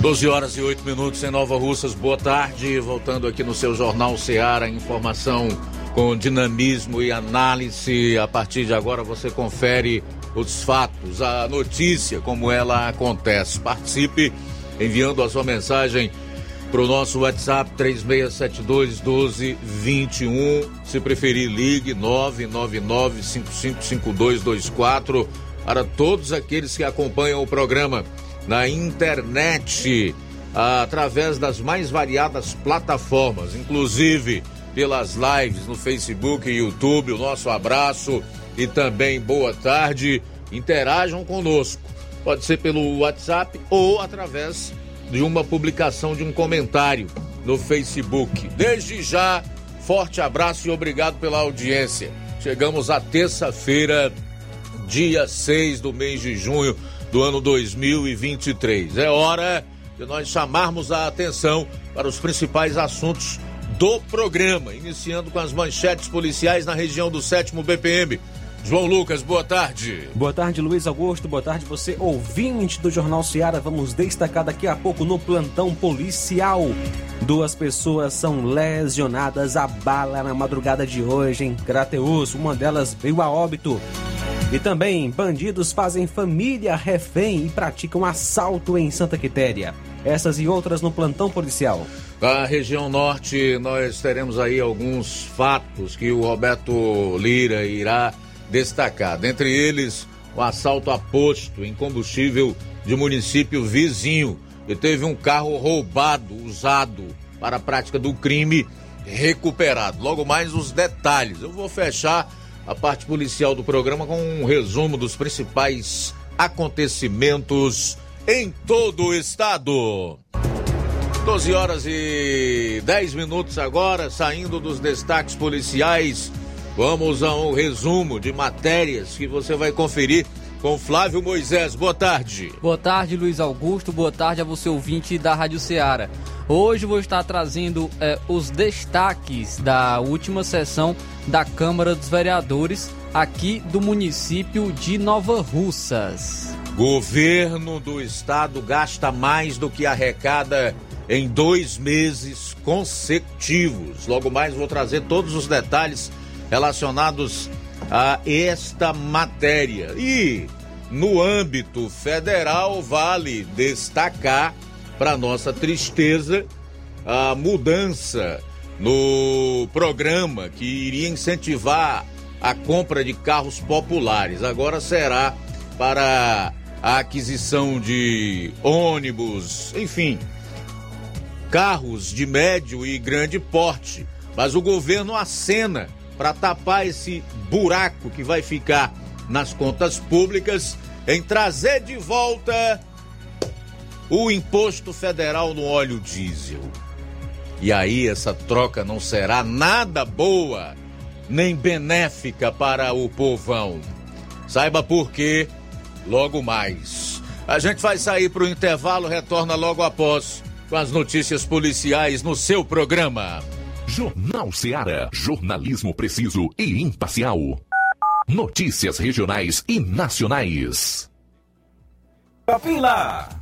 12 horas e 8 minutos em Nova Russas. Boa tarde. Voltando aqui no seu Jornal Seara, informação com dinamismo e análise. A partir de agora você confere os fatos, a notícia como ela acontece. Participe enviando a sua mensagem para o nosso WhatsApp 3672 1221. Se preferir, ligue 999 555224 para todos aqueles que acompanham o programa na internet, através das mais variadas plataformas, inclusive pelas lives no Facebook e YouTube. O nosso abraço e também boa tarde. Interajam conosco. Pode ser pelo WhatsApp ou através de uma publicação de um comentário no Facebook. Desde já, forte abraço e obrigado pela audiência. Chegamos à terça-feira, dia 6 do mês de junho do ano 2023. É hora de nós chamarmos a atenção para os principais assuntos do programa, iniciando com as manchetes policiais na região do 7 BPM. João Lucas, boa tarde. Boa tarde, Luiz Augusto. Boa tarde, você ouvinte do Jornal Seara. Vamos destacar daqui a pouco no plantão policial. Duas pessoas são lesionadas a bala na madrugada de hoje em Crateus. Uma delas veio a óbito. E também, bandidos fazem família refém e praticam assalto em Santa Quitéria. Essas e outras no plantão policial. Na região norte, nós teremos aí alguns fatos que o Roberto Lira irá destacar. Dentre eles, o assalto a posto em combustível de município vizinho. E teve um carro roubado, usado para a prática do crime, recuperado. Logo mais os detalhes. Eu vou fechar a parte policial do programa com um resumo dos principais acontecimentos em todo o estado. 12 horas e 10 minutos agora, saindo dos destaques policiais. Vamos a um resumo de matérias que você vai conferir com Flávio Moisés. Boa tarde. Boa tarde, Luiz Augusto. Boa tarde a você ouvinte da Rádio Ceará. Hoje vou estar trazendo eh, os destaques da última sessão da Câmara dos Vereadores aqui do município de Nova Russas. Governo do estado gasta mais do que arrecada em dois meses consecutivos. Logo mais vou trazer todos os detalhes relacionados a esta matéria. E no âmbito federal, vale destacar, para nossa tristeza, a mudança no programa que iria incentivar a compra de carros populares. Agora será para a aquisição de ônibus, enfim, carros de médio e grande porte. Mas o governo acena para tapar esse buraco que vai ficar nas contas públicas em trazer de volta o imposto federal no óleo diesel. E aí essa troca não será nada boa, nem benéfica para o povão. Saiba por quê logo mais. A gente vai sair para o intervalo, retorna logo após com as notícias policiais no seu programa. Jornal Ceará, jornalismo preciso e imparcial. Notícias regionais e nacionais. Lá.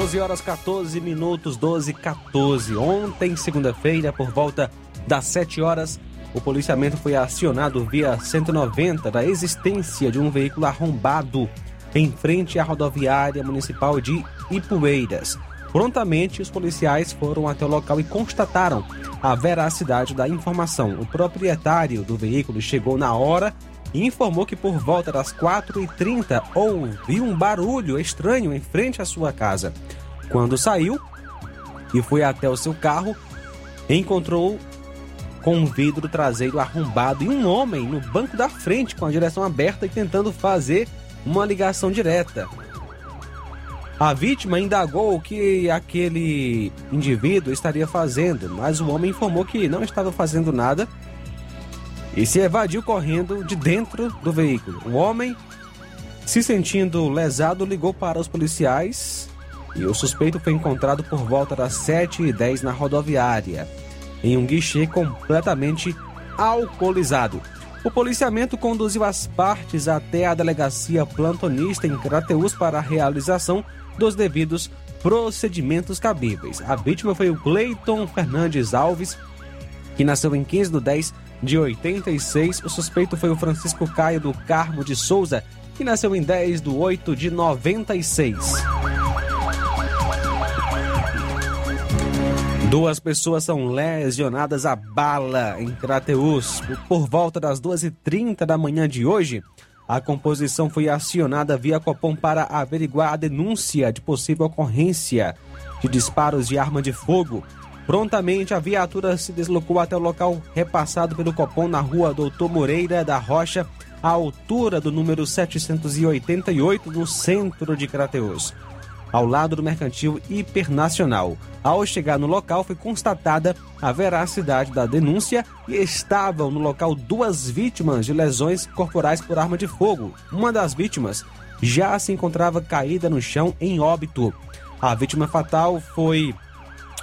Doze horas 14 minutos, 12 14. Ontem, segunda-feira, por volta das 7 horas, o policiamento foi acionado via 190 da existência de um veículo arrombado em frente à rodoviária municipal de Ipueiras. Prontamente, os policiais foram até o local e constataram a veracidade da informação. O proprietário do veículo chegou na hora informou que por volta das 4h30 ouviu um barulho estranho em frente à sua casa. Quando saiu e foi até o seu carro, encontrou com um vidro traseiro arrombado e um homem no banco da frente com a direção aberta e tentando fazer uma ligação direta. A vítima indagou o que aquele indivíduo estaria fazendo, mas o homem informou que não estava fazendo nada e se evadiu correndo de dentro do veículo. O homem, se sentindo lesado, ligou para os policiais e o suspeito foi encontrado por volta das 7h10 na rodoviária, em um guichê completamente alcoolizado. O policiamento conduziu as partes até a delegacia plantonista em Crateus para a realização dos devidos procedimentos cabíveis. A vítima foi o Cleiton Fernandes Alves, que nasceu em 15 de 10 de 86. O suspeito foi o Francisco Caio do Carmo de Souza, que nasceu em 10 de 8 de 96. Duas pessoas são lesionadas a bala em Crateus. Por volta das 2h30 da manhã de hoje, a composição foi acionada via Copom para averiguar a denúncia de possível ocorrência de disparos de arma de fogo. Prontamente, a viatura se deslocou até o local repassado pelo Copom na rua Doutor Moreira da Rocha, à altura do número 788, no centro de Crateus ao lado do mercantil hipernacional. Ao chegar no local, foi constatada a veracidade da denúncia e estavam no local duas vítimas de lesões corporais por arma de fogo. Uma das vítimas já se encontrava caída no chão em óbito. A vítima fatal foi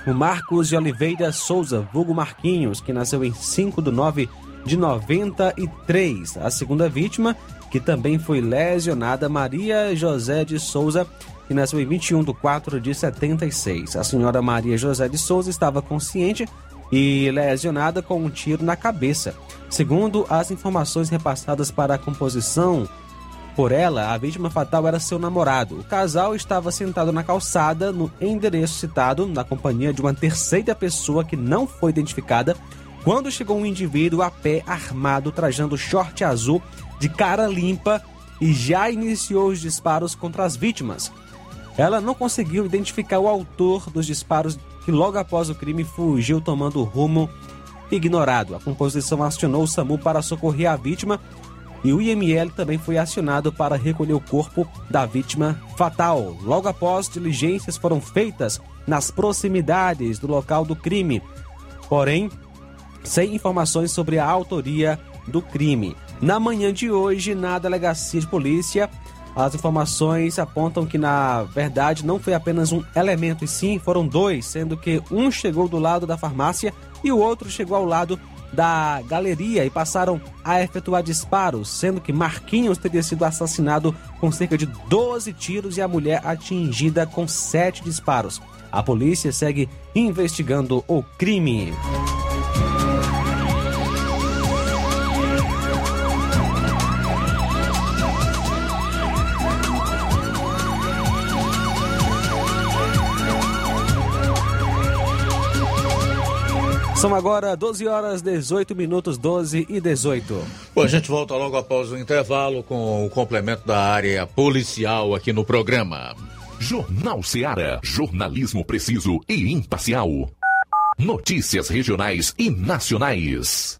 o Marcos de Oliveira Souza, vulgo Marquinhos, que nasceu em 5 de 9 de 93. A segunda vítima, que também foi lesionada, Maria José de Souza, que nasceu em 21 de 4 de 76. A senhora Maria José de Souza estava consciente e lesionada com um tiro na cabeça. Segundo as informações repassadas para a composição por ela, a vítima fatal era seu namorado. O casal estava sentado na calçada no endereço citado, na companhia de uma terceira pessoa que não foi identificada, quando chegou um indivíduo a pé armado, trajando short azul, de cara limpa e já iniciou os disparos contra as vítimas. Ela não conseguiu identificar o autor dos disparos que logo após o crime fugiu tomando rumo ignorado. A composição acionou o SAMU para socorrer a vítima e o IML também foi acionado para recolher o corpo da vítima fatal. Logo após, diligências foram feitas nas proximidades do local do crime, porém, sem informações sobre a autoria do crime. Na manhã de hoje, na delegacia de polícia, as informações apontam que, na verdade, não foi apenas um elemento, e sim foram dois, sendo que um chegou do lado da farmácia e o outro chegou ao lado da galeria e passaram a efetuar disparos, sendo que Marquinhos teria sido assassinado com cerca de 12 tiros e a mulher atingida com 7 disparos. A polícia segue investigando o crime. São agora 12 horas 18 minutos 12 e 18. Bom, a gente volta logo após o intervalo com o complemento da área policial aqui no programa. Jornal Seara. Jornalismo preciso e imparcial. Notícias regionais e nacionais.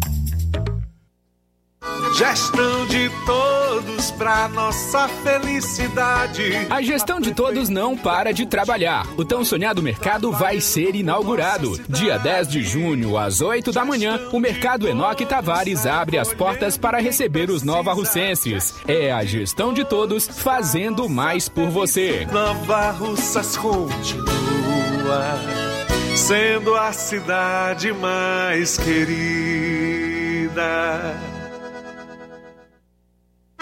Gestão de todos para nossa felicidade. A gestão de todos não para de trabalhar. O tão sonhado mercado vai ser inaugurado. Dia 10 de junho, às 8 da manhã, o Mercado Enoque Tavares abre as portas para receber os nova russenses. É a gestão de todos fazendo mais por você. Nova Russas continua sendo a cidade mais querida.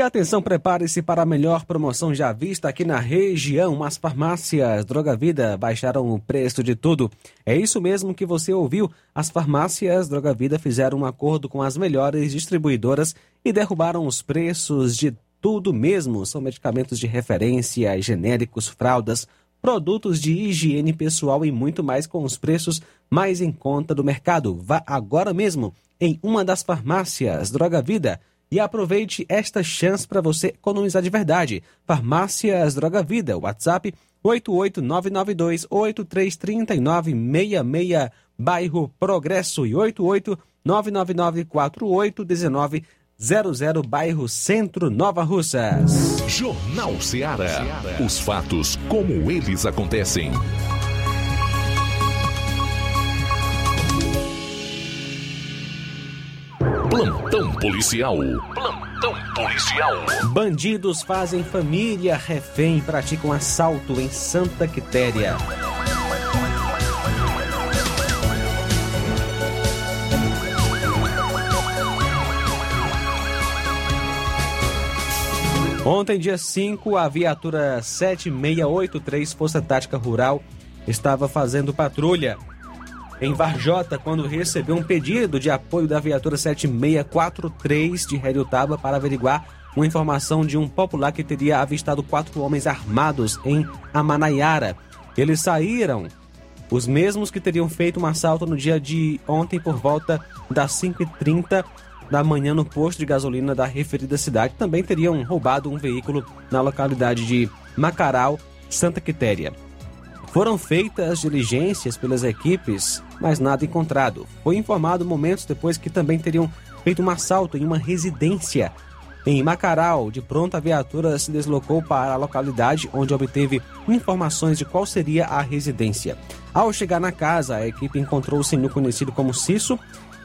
E atenção, prepare-se para a melhor promoção já vista aqui na região. As farmácias Droga Vida baixaram o preço de tudo. É isso mesmo que você ouviu. As farmácias Droga Vida fizeram um acordo com as melhores distribuidoras e derrubaram os preços de tudo mesmo. São medicamentos de referência, genéricos, fraldas, produtos de higiene pessoal e muito mais com os preços mais em conta do mercado. Vá agora mesmo em uma das farmácias Droga Vida e aproveite esta chance para você economizar de verdade. Farmácias Droga Vida, WhatsApp 88992833966, bairro Progresso e 88999481900, bairro Centro Nova Russas. Jornal Ceará. Os fatos como eles acontecem. Plantão policial. Plantão policial. Bandidos fazem família refém e praticam assalto em Santa Quitéria. Ontem, dia 5, a viatura 7683 Força Tática Rural estava fazendo patrulha em Varjota quando recebeu um pedido de apoio da viatura 7643 de Heriotaba para averiguar uma informação de um popular que teria avistado quatro homens armados em Amanaiara. Eles saíram, os mesmos que teriam feito um assalto no dia de ontem por volta das 5h30 da manhã no posto de gasolina da referida cidade. Também teriam roubado um veículo na localidade de Macaral, Santa Quitéria. Foram feitas diligências pelas equipes, mas nada encontrado. Foi informado momentos depois que também teriam feito um assalto em uma residência em Macaral. De pronto, a viatura se deslocou para a localidade onde obteve informações de qual seria a residência. Ao chegar na casa, a equipe encontrou o senhor conhecido como Cisso.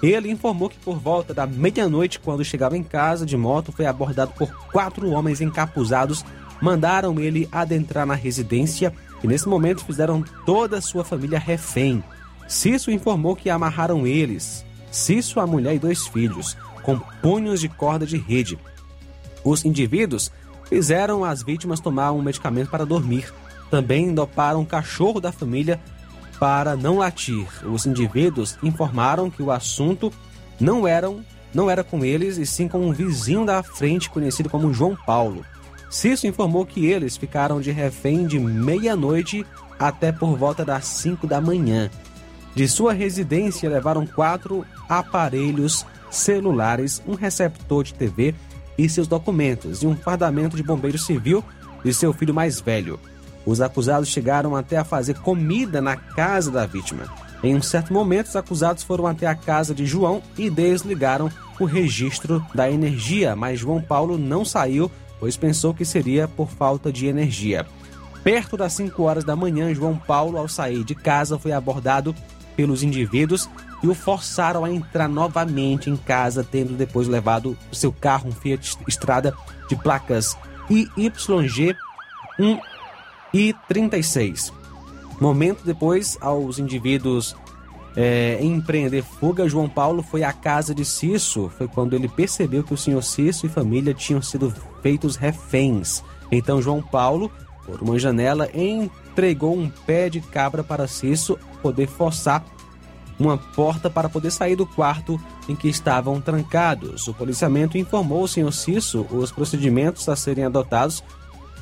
Ele informou que por volta da meia-noite, quando chegava em casa de moto, foi abordado por quatro homens encapuzados. Mandaram ele adentrar na residência e nesse momento fizeram toda a sua família refém. Cisso informou que amarraram eles, Cisso, a mulher e dois filhos, com punhos de corda de rede. Os indivíduos fizeram as vítimas tomar um medicamento para dormir. Também doparam o cachorro da família para não latir. Os indivíduos informaram que o assunto não eram não era com eles e sim com um vizinho da frente conhecido como João Paulo. Cisso informou que eles ficaram de refém de meia-noite até por volta das 5 da manhã. De sua residência levaram quatro aparelhos celulares, um receptor de TV e seus documentos e um fardamento de bombeiro civil de seu filho mais velho. Os acusados chegaram até a fazer comida na casa da vítima. Em um certo momento, os acusados foram até a casa de João e desligaram o registro da energia, mas João Paulo não saiu, pois pensou que seria por falta de energia. Perto das 5 horas da manhã, João Paulo, ao sair de casa, foi abordado pelos indivíduos e o forçaram a entrar novamente em casa, tendo depois levado o seu carro, um Fiat Estrada de placas IYG 1 e 36. Momento depois, aos indivíduos é, empreender fuga, João Paulo foi à casa de Cisso. Foi quando ele percebeu que o senhor Cisso e família tinham sido feitos reféns. Então, João Paulo, por uma janela, entregou um pé de cabra para Cisso poder forçar uma porta para poder sair do quarto em que estavam trancados. O policiamento informou o senhor Cisso os procedimentos a serem adotados,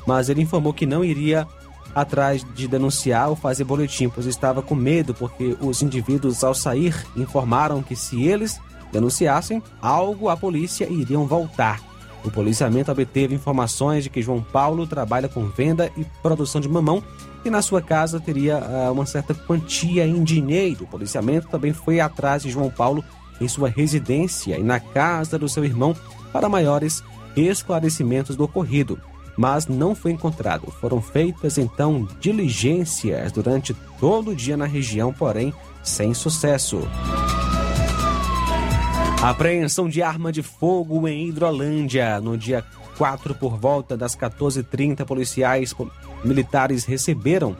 mas ele informou que não iria atrás de denunciar ou fazer boletim, pois estava com medo porque os indivíduos ao sair informaram que se eles denunciassem algo, a polícia iriam voltar. O policiamento obteve informações de que João Paulo trabalha com venda e produção de mamão e na sua casa teria uh, uma certa quantia em dinheiro. O policiamento também foi atrás de João Paulo em sua residência e na casa do seu irmão para maiores esclarecimentos do ocorrido mas não foi encontrado. Foram feitas então diligências durante todo o dia na região, porém sem sucesso. Apreensão de arma de fogo em Hidrolândia. No dia 4, por volta das 14h30, policiais militares receberam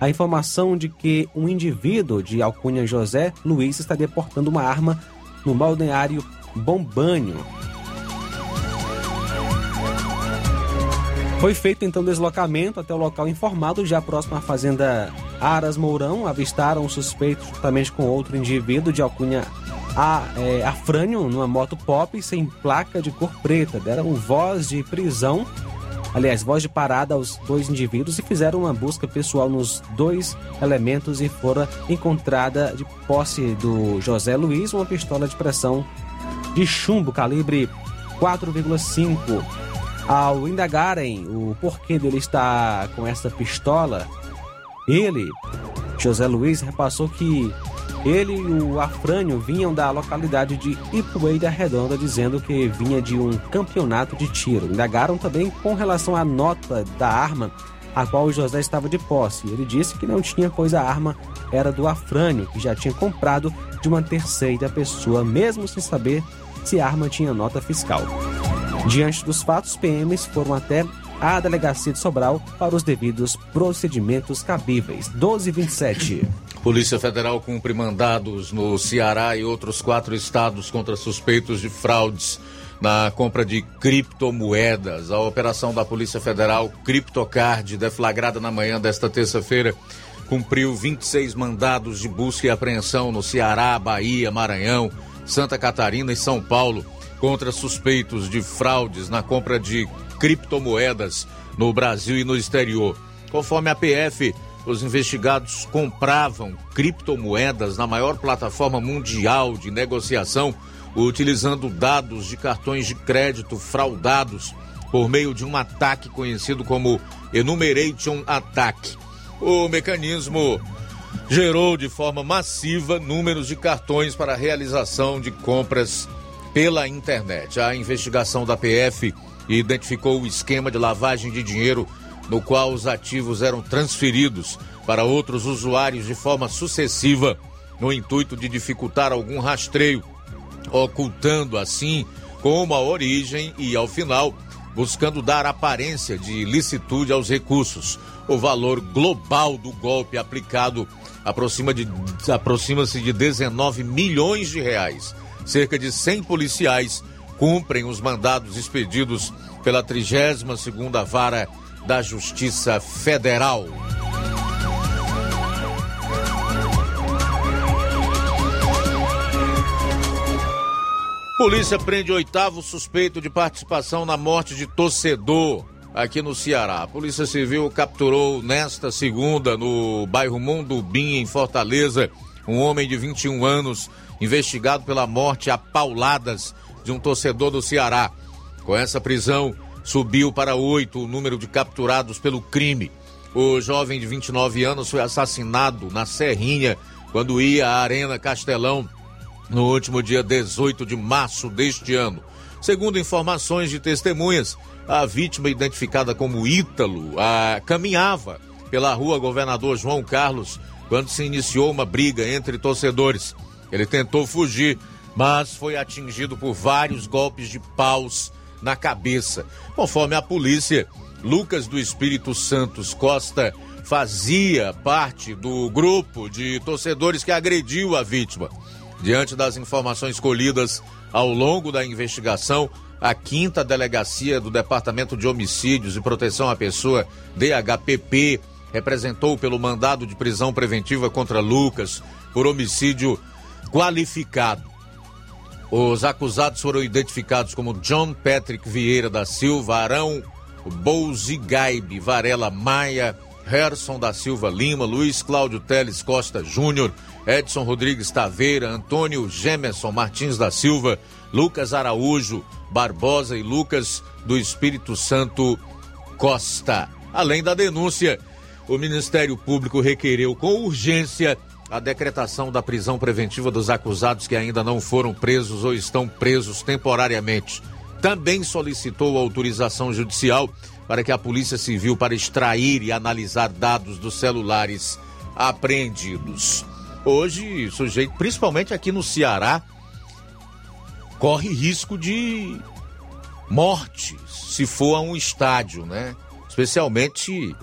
a informação de que um indivíduo de alcunha José Luiz estaria portando uma arma no balneário Bombanho, Foi feito então deslocamento até o local informado, já próximo à fazenda Aras Mourão. Avistaram o suspeito juntamente com outro indivíduo de alcunha a, é, Afrânio numa moto pop sem placa de cor preta. Deram voz de prisão, aliás, voz de parada aos dois indivíduos e fizeram uma busca pessoal nos dois elementos e fora encontrada de posse do José Luiz uma pistola de pressão de chumbo calibre 4,5 ao indagarem o porquê dele estar com essa pistola, ele, José Luiz, repassou que ele e o Afrânio vinham da localidade de Ipueira Redonda, dizendo que vinha de um campeonato de tiro. Indagaram também com relação à nota da arma a qual o José estava de posse. Ele disse que não tinha coisa a arma, era do Afrânio, que já tinha comprado de uma terceira pessoa, mesmo sem saber se a arma tinha nota fiscal. Diante dos fatos, PMs foram até a delegacia de Sobral para os devidos procedimentos cabíveis. 1227. Polícia Federal cumpre mandados no Ceará e outros quatro estados contra suspeitos de fraudes na compra de criptomoedas. A operação da Polícia Federal Criptocard, deflagrada na manhã desta terça-feira, cumpriu 26 mandados de busca e apreensão no Ceará, Bahia, Maranhão, Santa Catarina e São Paulo contra suspeitos de fraudes na compra de criptomoedas no Brasil e no exterior. Conforme a PF, os investigados compravam criptomoedas na maior plataforma mundial de negociação, utilizando dados de cartões de crédito fraudados por meio de um ataque conhecido como Enumeration Attack. O mecanismo gerou de forma massiva números de cartões para a realização de compras pela internet. A investigação da PF identificou o esquema de lavagem de dinheiro no qual os ativos eram transferidos para outros usuários de forma sucessiva, no intuito de dificultar algum rastreio, ocultando assim como a origem e, ao final, buscando dar aparência de licitude aos recursos. O valor global do golpe aplicado aproxima-se de, aproxima de 19 milhões de reais. Cerca de 100 policiais cumprem os mandados expedidos pela 32ª Vara da Justiça Federal. Polícia prende oitavo suspeito de participação na morte de torcedor aqui no Ceará. A Polícia Civil capturou nesta segunda, no bairro Mundo Bim, em Fortaleza, um homem de 21 anos investigado pela morte a pauladas de um torcedor do Ceará. Com essa prisão, subiu para oito o número de capturados pelo crime. O jovem de 29 anos foi assassinado na Serrinha quando ia à Arena Castelão no último dia 18 de março deste ano. Segundo informações de testemunhas, a vítima, identificada como Ítalo, a, caminhava pela rua Governador João Carlos quando se iniciou uma briga entre torcedores. Ele tentou fugir, mas foi atingido por vários golpes de paus na cabeça. Conforme a polícia, Lucas do Espírito Santos Costa fazia parte do grupo de torcedores que agrediu a vítima. Diante das informações colhidas ao longo da investigação, a quinta delegacia do Departamento de Homicídios e Proteção à Pessoa, DHPP, representou pelo mandado de prisão preventiva contra Lucas por homicídio qualificado. Os acusados foram identificados como John Patrick Vieira da Silva, Arão Bouzigaib Varela Maia, Herson da Silva Lima, Luiz Cláudio Teles Costa Júnior, Edson Rodrigues Taveira, Antônio Gemerson Martins da Silva, Lucas Araújo Barbosa e Lucas do Espírito Santo Costa. Além da denúncia, o Ministério Público requereu com urgência a decretação da prisão preventiva dos acusados que ainda não foram presos ou estão presos temporariamente. Também solicitou autorização judicial para que a Polícia Civil para extrair e analisar dados dos celulares apreendidos. Hoje, sujeito, principalmente aqui no Ceará, corre risco de morte se for a um estádio, né? Especialmente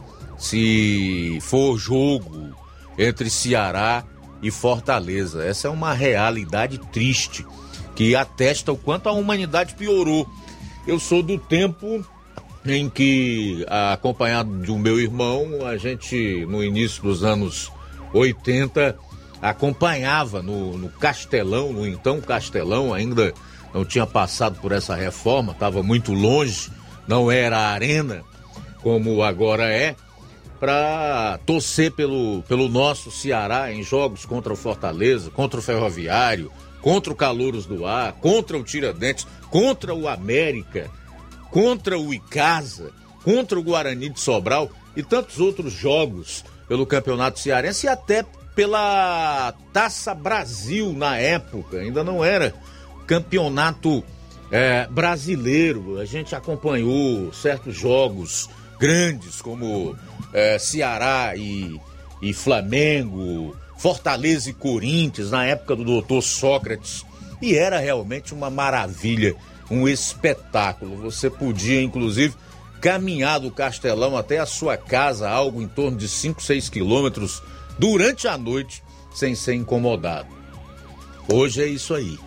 se for jogo entre Ceará e Fortaleza. Essa é uma realidade triste que atesta o quanto a humanidade piorou. Eu sou do tempo em que, acompanhado de um meu irmão, a gente, no início dos anos 80, acompanhava no, no Castelão, no então Castelão, ainda não tinha passado por essa reforma, estava muito longe, não era a arena como agora é para torcer pelo, pelo nosso Ceará em jogos contra o Fortaleza, contra o Ferroviário, contra o Calouros do Ar, contra o Tiradentes, contra o América, contra o Icasa, contra o Guarani de Sobral e tantos outros jogos pelo Campeonato Cearense e até pela Taça Brasil na época, ainda não era campeonato é, brasileiro. A gente acompanhou certos jogos grandes como é, Ceará e, e Flamengo, Fortaleza e Corinthians, na época do doutor Sócrates E era realmente uma maravilha, um espetáculo. Você podia, inclusive, caminhar do Castelão até a sua casa, algo em torno de 5, 6 quilômetros, durante a noite, sem ser incomodado. Hoje é isso aí.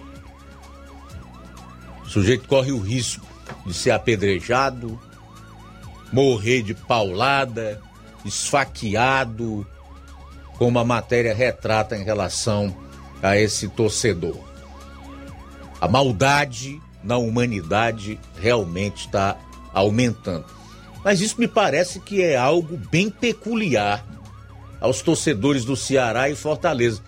O sujeito corre o risco de ser apedrejado, morrer de paulada, esfaqueado, como a matéria retrata em relação a esse torcedor. A maldade na humanidade realmente está aumentando. Mas isso me parece que é algo bem peculiar aos torcedores do Ceará e Fortaleza.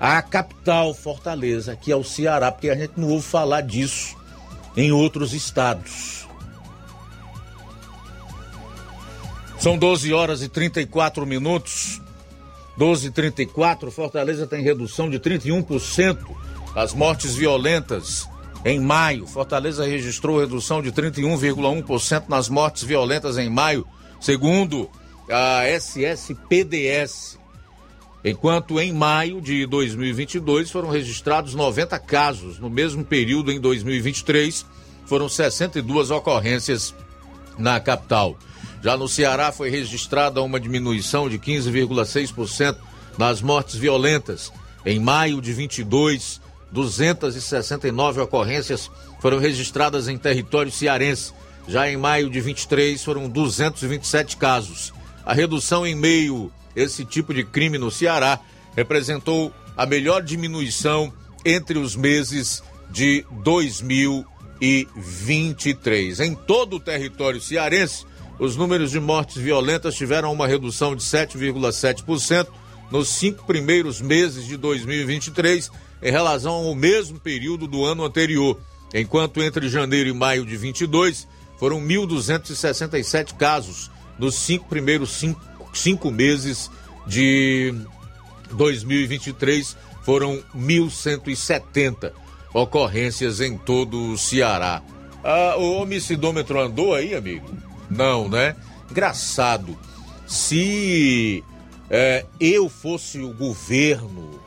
A capital Fortaleza, que é o Ceará, porque a gente não ouve falar disso em outros estados. São 12 horas e 34 minutos. 12 e 34, Fortaleza tem redução de 31% das mortes violentas em maio. Fortaleza registrou redução de 31,1% nas mortes violentas em maio, segundo a SSPDS. Enquanto em maio de 2022 foram registrados 90 casos, no mesmo período em 2023 foram 62 ocorrências na capital. Já no Ceará foi registrada uma diminuição de 15,6% nas mortes violentas. Em maio de 22, 269 ocorrências foram registradas em território cearense. Já em maio de 23 foram 227 casos. A redução em meio esse tipo de crime no Ceará representou a melhor diminuição entre os meses de 2023. Em todo o território cearense, os números de mortes violentas tiveram uma redução de 7,7% nos cinco primeiros meses de 2023 em relação ao mesmo período do ano anterior, enquanto entre janeiro e maio de 22 foram 1.267 casos nos cinco primeiros cinco, cinco meses de 2023 foram 1.170 ocorrências em todo o Ceará. Ah, o homicidômetro andou aí, amigo? Não, né? Engraçado. Se é, eu fosse o governo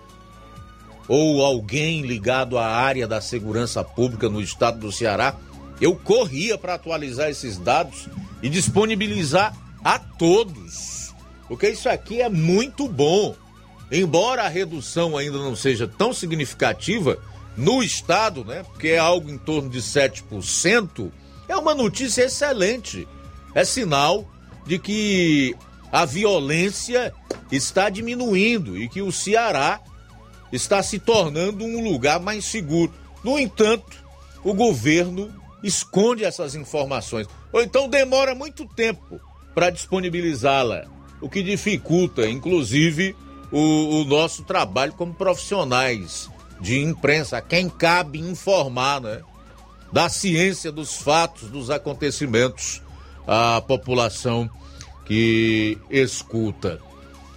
ou alguém ligado à área da segurança pública no estado do Ceará, eu corria para atualizar esses dados e disponibilizar a todos. Porque isso aqui é muito bom. Embora a redução ainda não seja tão significativa no estado, né? Porque é algo em torno de 7%, é uma notícia excelente. É sinal de que a violência está diminuindo e que o Ceará está se tornando um lugar mais seguro. No entanto, o governo esconde essas informações, ou então demora muito tempo para disponibilizá-la, o que dificulta, inclusive, o, o, nosso trabalho como profissionais de imprensa, quem cabe informar, né? Da ciência dos fatos, dos acontecimentos, à população que escuta.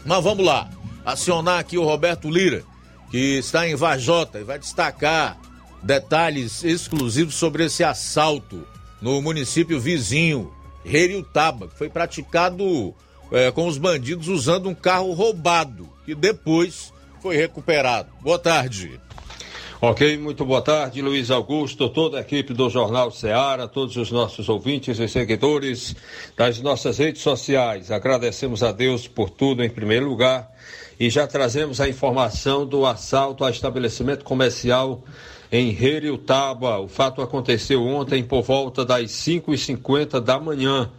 Mas vamos lá, acionar aqui o Roberto Lira que está em Vajota e vai destacar detalhes exclusivos sobre esse assalto no município vizinho, Reriutaba, que foi praticado é, com os bandidos usando um carro roubado, que depois foi recuperado. Boa tarde. Ok, muito boa tarde, Luiz Augusto, toda a equipe do Jornal Ceará, todos os nossos ouvintes e seguidores das nossas redes sociais. Agradecemos a Deus por tudo em primeiro lugar e já trazemos a informação do assalto ao estabelecimento comercial em Reriutaba. O fato aconteceu ontem por volta das 5h50 da manhã,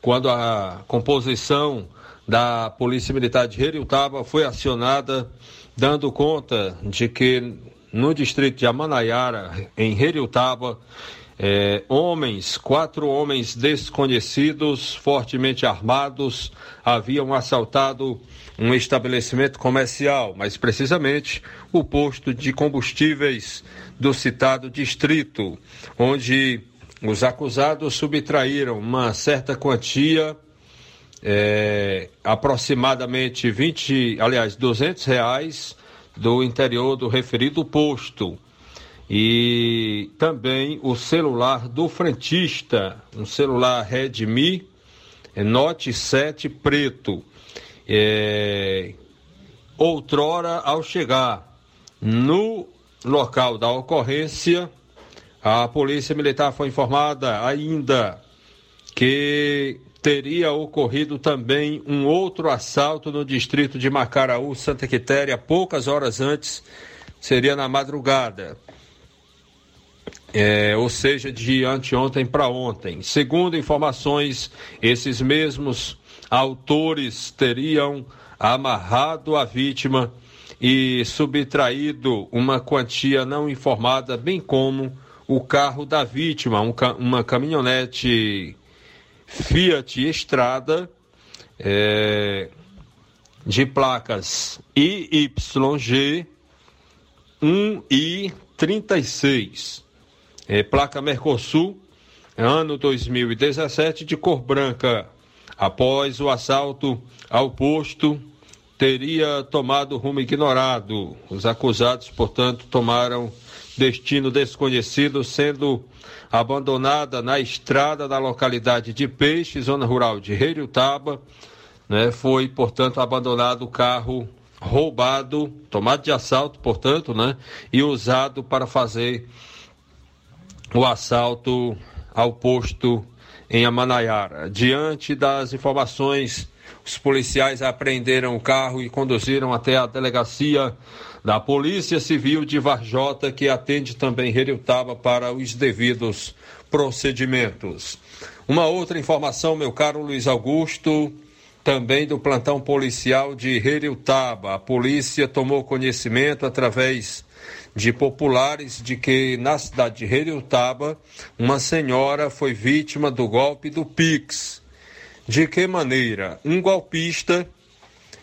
quando a composição da Polícia Militar de Reriutaba foi acionada, dando conta de que no distrito de Amanaiara, em Reriutaba, é, homens, quatro homens desconhecidos, fortemente armados, haviam assaltado um estabelecimento comercial, mais precisamente o posto de combustíveis do citado distrito, onde os acusados subtraíram uma certa quantia, é, aproximadamente 20, aliás, 200 reais do interior do referido posto e também o celular do frentista, um celular Redmi Note 7 preto. É, outrora, ao chegar no local da ocorrência, a Polícia Militar foi informada ainda que teria ocorrido também um outro assalto no distrito de Macaraú, Santa Quitéria, poucas horas antes, seria na madrugada. É, ou seja, de anteontem para ontem. Segundo informações, esses mesmos autores teriam amarrado a vítima e subtraído uma quantia não informada, bem como o carro da vítima, um, uma caminhonete Fiat Estrada é, de placas IYG 1I36, é, placa Mercosul, ano 2017, de cor branca. Após o assalto ao posto, teria tomado rumo ignorado. Os acusados, portanto, tomaram destino desconhecido, sendo abandonada na estrada da localidade de Peixe, zona rural de Reiriutaba. Né? Foi, portanto, abandonado o carro roubado, tomado de assalto, portanto, né? e usado para fazer o assalto ao posto em Amanaiara. Diante das informações, os policiais apreenderam o carro e conduziram até a delegacia da Polícia Civil de Varjota, que atende também Heriutaba para os devidos procedimentos. Uma outra informação, meu caro Luiz Augusto, também do plantão policial de Heriutaba. A polícia tomou conhecimento através de populares de que na cidade de Heriutaba uma senhora foi vítima do golpe do Pix. De que maneira? Um golpista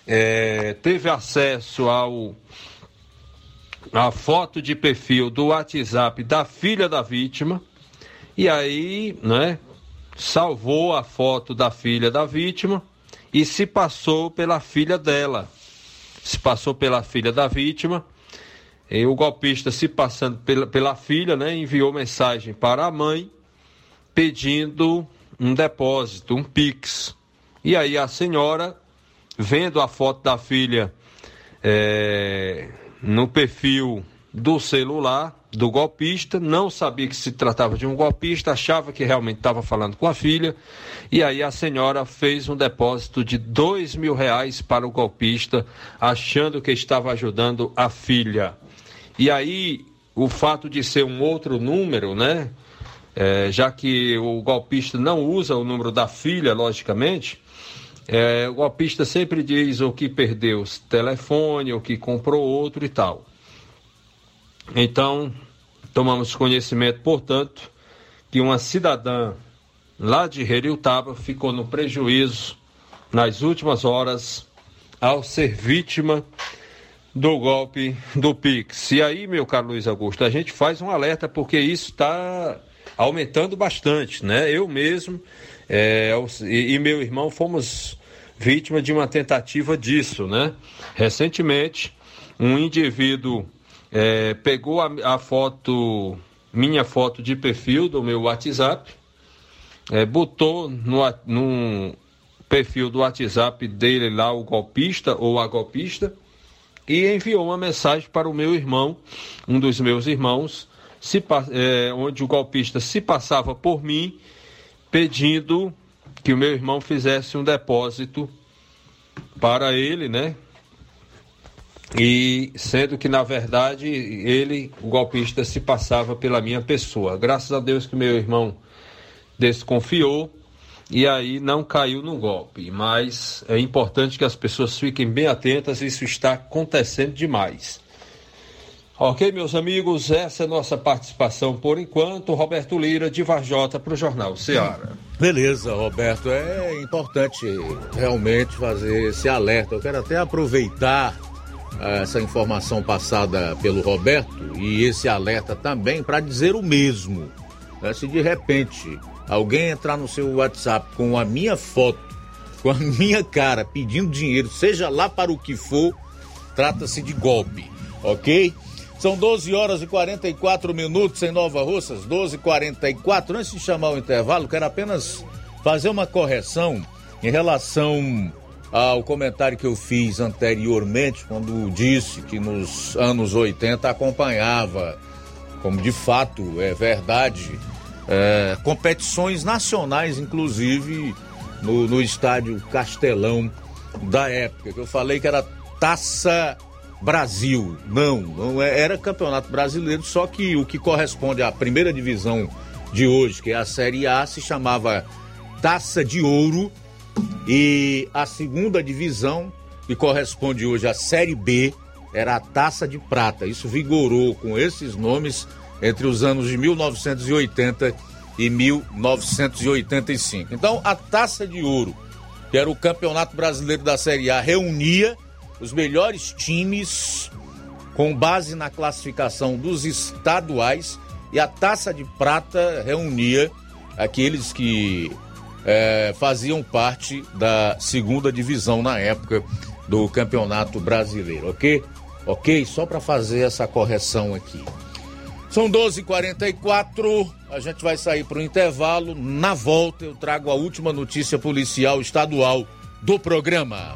é, teve acesso ao a foto de perfil do WhatsApp da filha da vítima e aí, né, salvou a foto da filha da vítima e se passou pela filha dela. Se passou pela filha da vítima e o golpista, se passando pela, pela filha, né, enviou mensagem para a mãe pedindo um depósito, um Pix. E aí a senhora, vendo a foto da filha é, no perfil do celular do golpista, não sabia que se tratava de um golpista, achava que realmente estava falando com a filha, e aí a senhora fez um depósito de dois mil reais para o golpista, achando que estava ajudando a filha. E aí, o fato de ser um outro número, né? É, já que o golpista não usa o número da filha, logicamente, é, o golpista sempre diz o que perdeu o telefone, o que comprou outro e tal. Então, tomamos conhecimento, portanto, que uma cidadã lá de Heriutaba ficou no prejuízo nas últimas horas ao ser vítima do golpe do Pix. E aí, meu caro Luiz Augusto, a gente faz um alerta porque isso está aumentando bastante, né? Eu mesmo é, e, e meu irmão fomos vítima de uma tentativa disso, né? Recentemente, um indivíduo é, pegou a, a, foto, minha foto de perfil do meu WhatsApp, é, botou no, no perfil do WhatsApp dele lá o golpista ou a golpista, e enviou uma mensagem para o meu irmão, um dos meus irmãos, se, é, onde o golpista se passava por mim, pedindo que o meu irmão fizesse um depósito para ele, né? E sendo que na verdade ele, o golpista, se passava pela minha pessoa. Graças a Deus que meu irmão desconfiou e aí não caiu no golpe. Mas é importante que as pessoas fiquem bem atentas, isso está acontecendo demais. Ok, meus amigos, essa é nossa participação por enquanto. Roberto Lira, de Varjota, para o Jornal Ceará. Beleza, Roberto. É importante realmente fazer esse alerta. Eu quero até aproveitar eh, essa informação passada pelo Roberto e esse alerta também para dizer o mesmo. Né? Se de repente alguém entrar no seu WhatsApp com a minha foto, com a minha cara, pedindo dinheiro, seja lá para o que for, trata-se de golpe, ok? São 12 horas e 44 minutos em Nova Russas, 12 e 44 Antes de chamar o intervalo, quero apenas fazer uma correção em relação ao comentário que eu fiz anteriormente, quando disse que nos anos 80 acompanhava, como de fato é verdade, é, competições nacionais, inclusive no, no estádio Castelão da época, eu falei que era Taça Brasil. Não, não é, era Campeonato Brasileiro, só que o que corresponde à primeira divisão de hoje, que é a Série A, se chamava Taça de Ouro e a segunda divisão, que corresponde hoje à Série B, era a Taça de Prata. Isso vigorou com esses nomes entre os anos de 1980 e 1985. Então, a Taça de Ouro, que era o Campeonato Brasileiro da Série A, reunia os melhores times com base na classificação dos estaduais e a Taça de Prata reunia aqueles que é, faziam parte da segunda divisão na época do Campeonato Brasileiro, ok? Ok? Só para fazer essa correção aqui. São 12h44, a gente vai sair para o intervalo. Na volta, eu trago a última notícia policial estadual do programa.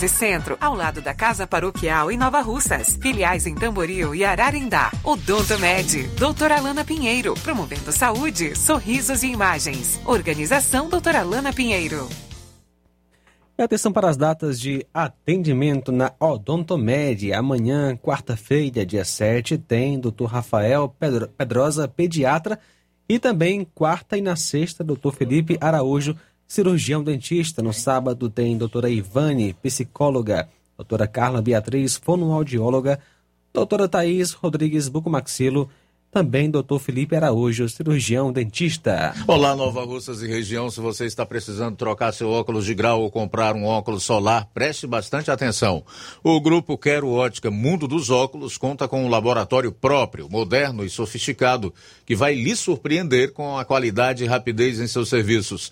13 Centro, ao lado da Casa Paroquial em Nova Russas. Filiais em Tamboril e Ararindá. Odonto Med, doutora Alana Pinheiro, promovendo saúde, sorrisos e imagens. Organização doutora Alana Pinheiro. E atenção para as datas de atendimento na Odontomed. Amanhã, quarta-feira, dia 7, tem Dr. Rafael Pedrosa, pediatra. E também quarta e na sexta, Dr. Felipe Araújo, cirurgião dentista. No sábado tem doutora Ivane, psicóloga, doutora Carla Beatriz, fonoaudióloga, doutora Thaís Rodrigues Bucomaxilo, também doutor Felipe Araújo, cirurgião dentista. Olá, Nova Russas e região. Se você está precisando trocar seu óculos de grau ou comprar um óculos solar, preste bastante atenção. O grupo Quero Ótica Mundo dos Óculos conta com um laboratório próprio, moderno e sofisticado, que vai lhe surpreender com a qualidade e rapidez em seus serviços.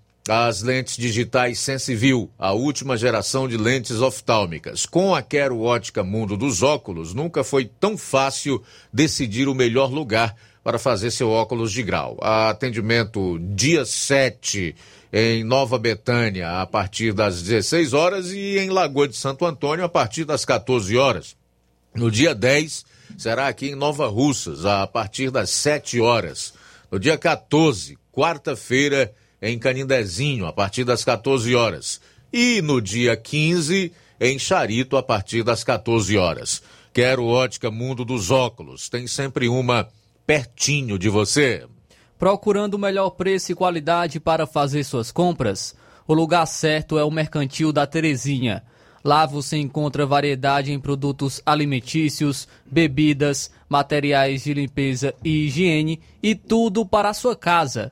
as lentes digitais Sensiview, a última geração de lentes oftálmicas. Com a Quero Ótica Mundo dos Óculos, nunca foi tão fácil decidir o melhor lugar para fazer seu óculos de grau. Atendimento dia 7 em Nova Betânia a partir das 16 horas e em Lagoa de Santo Antônio a partir das 14 horas. No dia 10 será aqui em Nova Russas a partir das 7 horas. No dia 14, quarta-feira, em Canindezinho, a partir das 14 horas. E no dia 15, em Charito, a partir das 14 horas. Quero ótica Mundo dos Óculos. Tem sempre uma pertinho de você. Procurando o melhor preço e qualidade para fazer suas compras? O lugar certo é o Mercantil da Terezinha. Lá você encontra variedade em produtos alimentícios, bebidas, materiais de limpeza e higiene e tudo para a sua casa.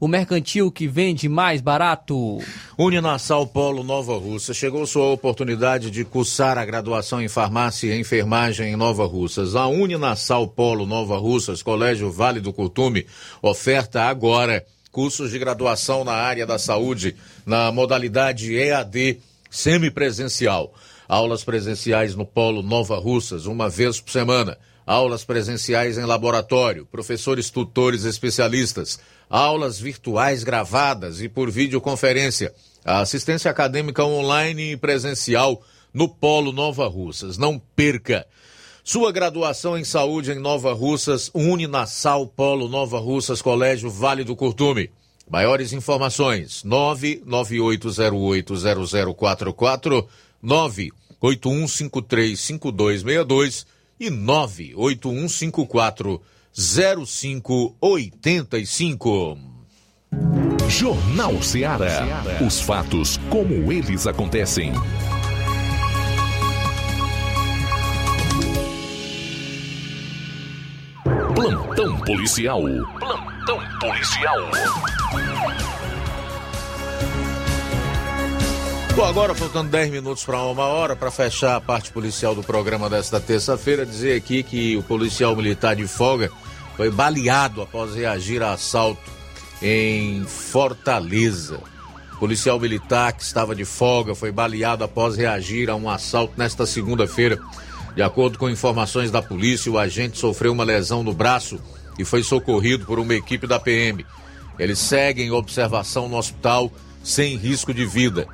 O mercantil que vende mais barato. Uninassal Polo Nova Russa. Chegou sua oportunidade de cursar a graduação em farmácia e enfermagem em Nova Russas. A Uninassal Polo Nova Russas, Colégio Vale do Curtume, oferta agora cursos de graduação na área da saúde, na modalidade EAD semipresencial. Aulas presenciais no Polo Nova Russas, uma vez por semana. Aulas presenciais em laboratório, professores tutores especialistas, aulas virtuais gravadas e por videoconferência. A assistência acadêmica online e presencial no Polo Nova Russas. Não perca! Sua graduação em saúde em Nova Russas, Uninassal Polo Nova Russas, Colégio Vale do Curtume. Maiores informações: 998080044, 981535262 e 981540585. Jornal Ceará. Os fatos como eles acontecem. Plantão policial. Plantão policial. Bom, agora faltando 10 minutos para uma hora para fechar a parte policial do programa desta terça-feira, dizer aqui que o policial militar de folga foi baleado após reagir a assalto em Fortaleza. O policial militar que estava de folga foi baleado após reagir a um assalto nesta segunda-feira. De acordo com informações da polícia, o agente sofreu uma lesão no braço e foi socorrido por uma equipe da PM. Ele segue em observação no hospital sem risco de vida.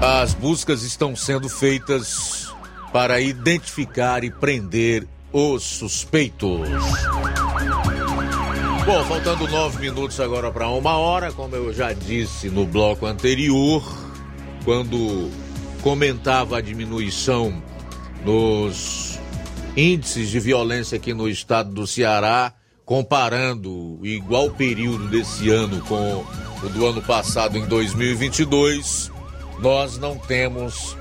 As buscas estão sendo feitas para identificar e prender os suspeitos. Bom, faltando nove minutos agora para uma hora, como eu já disse no bloco anterior, quando comentava a diminuição nos índices de violência aqui no estado do Ceará, comparando o igual período desse ano com o do ano passado em 2022, nós não temos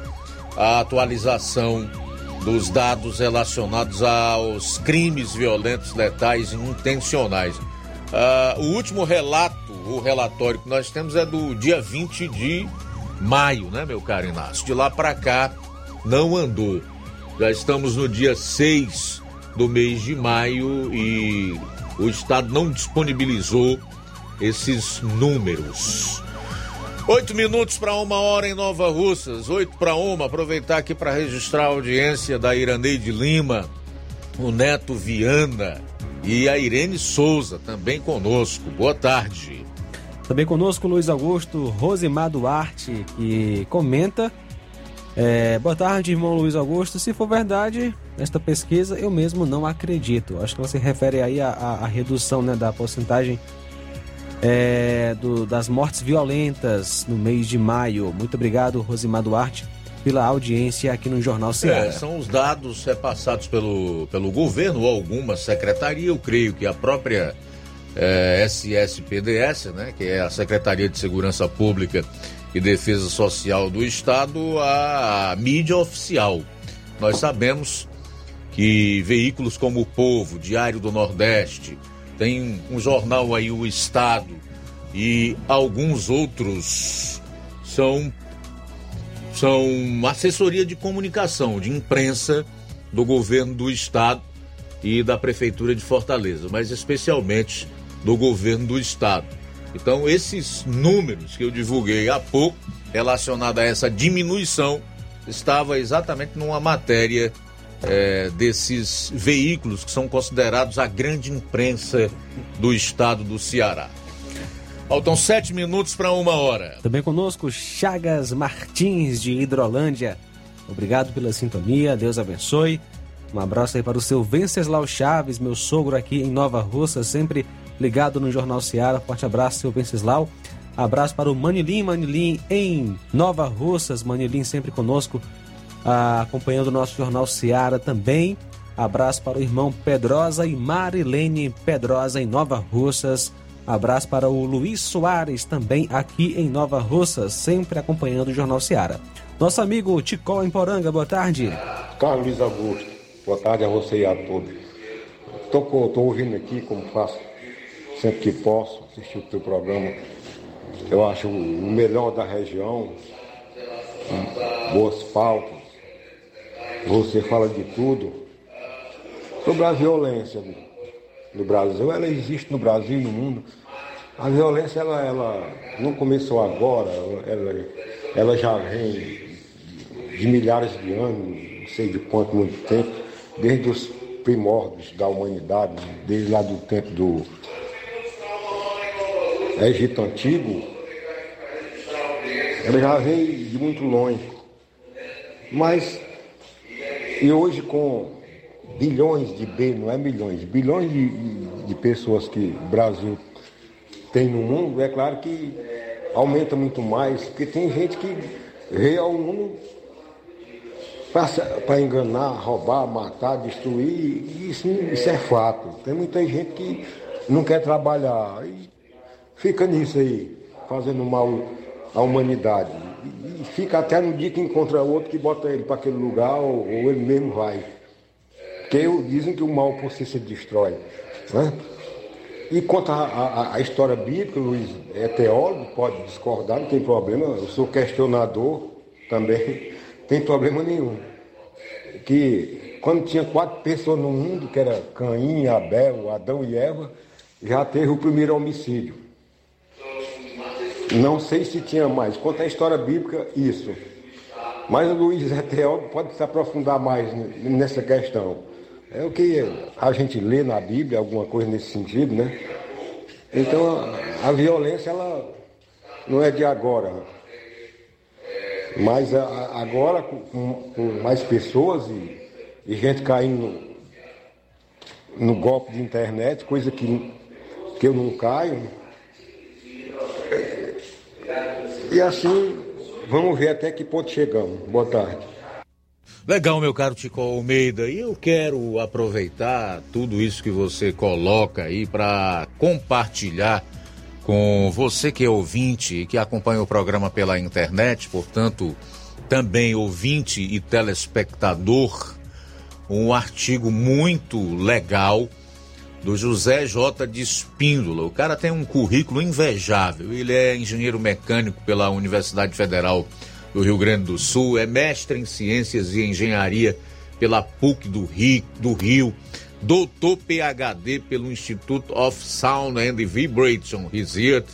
a atualização dos dados relacionados aos crimes violentos, letais e intencionais. Uh, o último relato, o relatório que nós temos é do dia 20 de maio, né, meu caro Inácio? De lá para cá não andou. Já estamos no dia 6 do mês de maio e o Estado não disponibilizou esses números. Oito minutos para uma hora em Nova Russas, oito para uma. Aproveitar aqui para registrar a audiência da Iraneide Lima, o Neto Viana e a Irene Souza também conosco. Boa tarde. Também conosco Luiz Augusto Rosimar Duarte, que comenta. É, boa tarde, irmão Luiz Augusto. Se for verdade, esta pesquisa eu mesmo não acredito. Acho que você refere aí à, redução né, da porcentagem é, do, das mortes violentas no mês de maio. Muito obrigado, Rosimar Duarte, pela audiência aqui no Jornal Ceará. É, são os dados repassados pelo, pelo governo ou alguma secretaria. Eu creio que a própria é, SSPDS, né, que é a Secretaria de Segurança Pública e Defesa Social do Estado, a mídia oficial. Nós sabemos que veículos como o Povo, Diário do Nordeste, tem um jornal aí, o Estado, e alguns outros são, são assessoria de comunicação, de imprensa do governo do Estado e da Prefeitura de Fortaleza, mas especialmente do governo do Estado. Então, esses números que eu divulguei há pouco, relacionado a essa diminuição, estava exatamente numa matéria é, desses veículos que são considerados a grande imprensa do estado do Ceará. Faltam sete minutos para uma hora. Também conosco Chagas Martins de Hidrolândia. Obrigado pela sintonia, Deus abençoe. Um abraço aí para o seu Venceslau Chaves, meu sogro aqui em Nova Russa, sempre ligado no Jornal Seara. Forte abraço, seu Venceslau. Abraço para o Manilim, Manilim em Nova Russas. Manilim sempre conosco, acompanhando o nosso Jornal Seara também. Abraço para o irmão Pedrosa e Marilene Pedrosa em Nova Russas. Abraço para o Luiz Soares, também aqui em Nova Russa, sempre acompanhando o Jornal Seara. Nosso amigo Ticol em Poranga, boa tarde. Carlos Augusto, boa tarde a você e a todos. Estou ouvindo aqui, como faço sempre que posso, assistir o teu programa. Eu acho o melhor da região, boas pautas. Você fala de tudo. Sobre a violência, no Brasil, ela existe no Brasil e no mundo. A violência ela, ela não começou agora, ela, ela já vem de milhares de anos, não sei de quanto muito tempo, desde os primórdios da humanidade, desde lá do tempo do Egito Antigo, ela já vem de muito longe. Mas, e hoje com bilhões de B, não é milhões, bilhões de, de pessoas que o Brasil tem no mundo, é claro que aumenta muito mais, porque tem gente que ao mundo para enganar, roubar, matar, destruir, isso, isso é fato. Tem muita gente que não quer trabalhar e fica nisso aí, fazendo mal à humanidade. E, fica até no dia que encontra outro que bota ele para aquele lugar ou, ou ele mesmo vai. Porque dizem que o mal por si se destrói. Né? E quanto à história bíblica, Luiz é teólogo, pode discordar, não tem problema. Eu sou questionador também, não tem problema nenhum. Que quando tinha quatro pessoas no mundo, que era Caim, Abel, Adão e Eva, já teve o primeiro homicídio. Não sei se tinha mais. Quanto à história bíblica, isso. Mas o Luiz é pode se aprofundar mais nessa questão. É o que a gente lê na Bíblia, alguma coisa nesse sentido, né? Então a, a violência ela não é de agora. Mas a, agora com, com, mais pessoas e, e gente caindo no, no, golpe de internet, coisa que, que eu não caio. E assim, vamos ver até que ponto chegamos. Boa tarde. Legal, meu caro Tico Almeida. E eu quero aproveitar tudo isso que você coloca aí para compartilhar com você que é ouvinte e que acompanha o programa pela internet, portanto, também ouvinte e telespectador, um artigo muito legal do José J. de Espíndola. O cara tem um currículo invejável. Ele é engenheiro mecânico pela Universidade Federal do Rio Grande do Sul, é mestre em Ciências e Engenharia pela PUC do Rio, do Rio doutor PhD pelo Institute of Sound and Vibration Research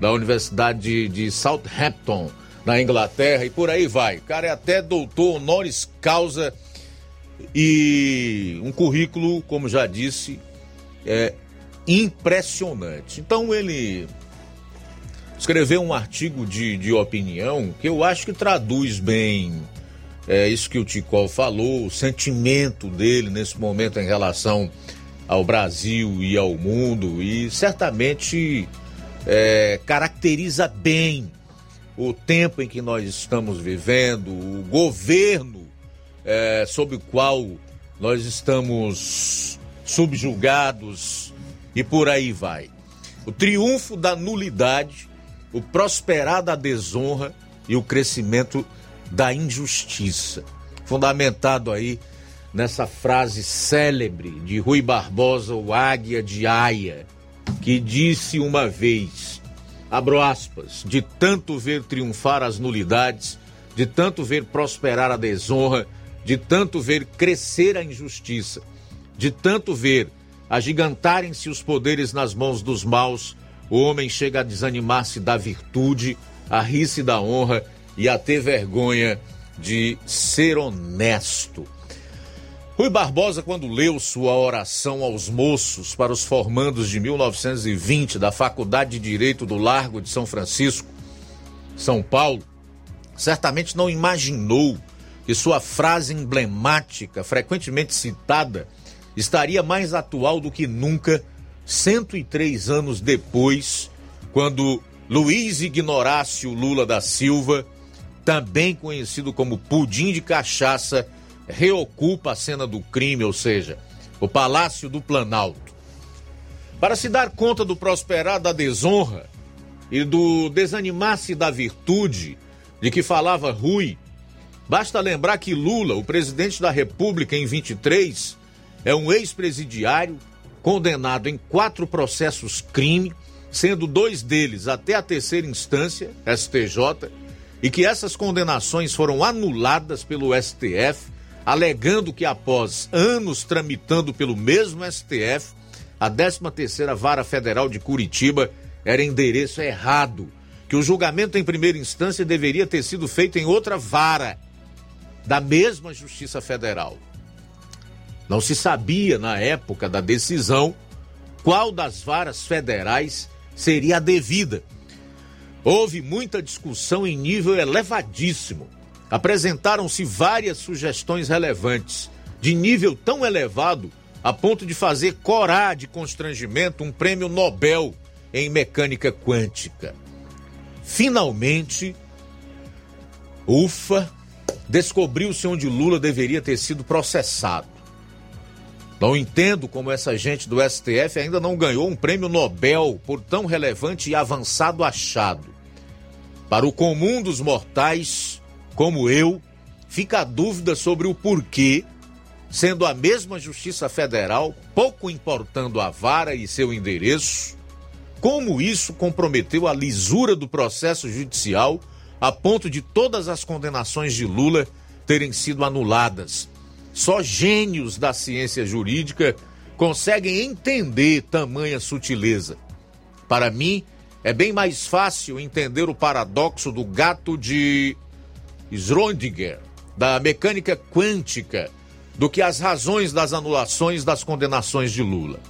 da Universidade de, Southampton, na Inglaterra, e por aí vai. O cara é até doutor honoris causa e um currículo, como já disse, é impressionante. Então ele escreveu um artigo de, de opinião que eu acho que traduz bem é, isso que o Ticol falou, o sentimento dele nesse momento em relação ao Brasil e ao mundo, e certamente é, caracteriza bem o tempo em que nós estamos vivendo, o governo é, sob o qual nós estamos subjugados e por aí vai. O triunfo da nulidade o prosperar da desonra e o crescimento da injustiça. Fundamentado aí nessa frase célebre de Rui Barbosa, o Águia de Aia, que disse uma vez, abro aspas, de tanto ver triunfar as nulidades, de tanto ver prosperar a desonra, de tanto ver crescer a injustiça, de tanto ver agigantarem-se os poderes nas mãos dos maus, o homem chega a desanimar-se da virtude, a rir-se da honra e a ter vergonha de ser honesto. Rui Barbosa, quando leu sua oração aos moços para os formandos de 1920 da Faculdade de Direito do Largo de São Francisco, São Paulo, certamente não imaginou que sua frase emblemática, frequentemente citada, estaria mais atual do que nunca, 103 anos depois, quando Luiz Ignorácio Lula da Silva, também conhecido como Pudim de Cachaça, reocupa a cena do crime, ou seja, o Palácio do Planalto. Para se dar conta do prosperar da desonra e do desanimar-se da virtude de que falava Rui, basta lembrar que Lula, o presidente da República em 23, é um ex-presidiário condenado em quatro processos crime, sendo dois deles até a terceira instância, STJ, e que essas condenações foram anuladas pelo STF alegando que após anos tramitando pelo mesmo STF, a 13ª Vara Federal de Curitiba era endereço errado, que o julgamento em primeira instância deveria ter sido feito em outra vara da mesma Justiça Federal. Não se sabia na época da decisão qual das varas federais seria a devida. Houve muita discussão em nível elevadíssimo apresentaram-se várias sugestões relevantes, de nível tão elevado a ponto de fazer corar de constrangimento um prêmio Nobel em mecânica quântica. Finalmente, ufa, descobriu-se onde Lula deveria ter sido processado. Não entendo como essa gente do STF ainda não ganhou um prêmio Nobel por tão relevante e avançado achado. Para o comum dos mortais, como eu, fica a dúvida sobre o porquê, sendo a mesma Justiça Federal, pouco importando a vara e seu endereço, como isso comprometeu a lisura do processo judicial a ponto de todas as condenações de Lula terem sido anuladas. Só gênios da ciência jurídica conseguem entender tamanha sutileza. Para mim, é bem mais fácil entender o paradoxo do gato de Schrödinger, da mecânica quântica, do que as razões das anulações das condenações de Lula.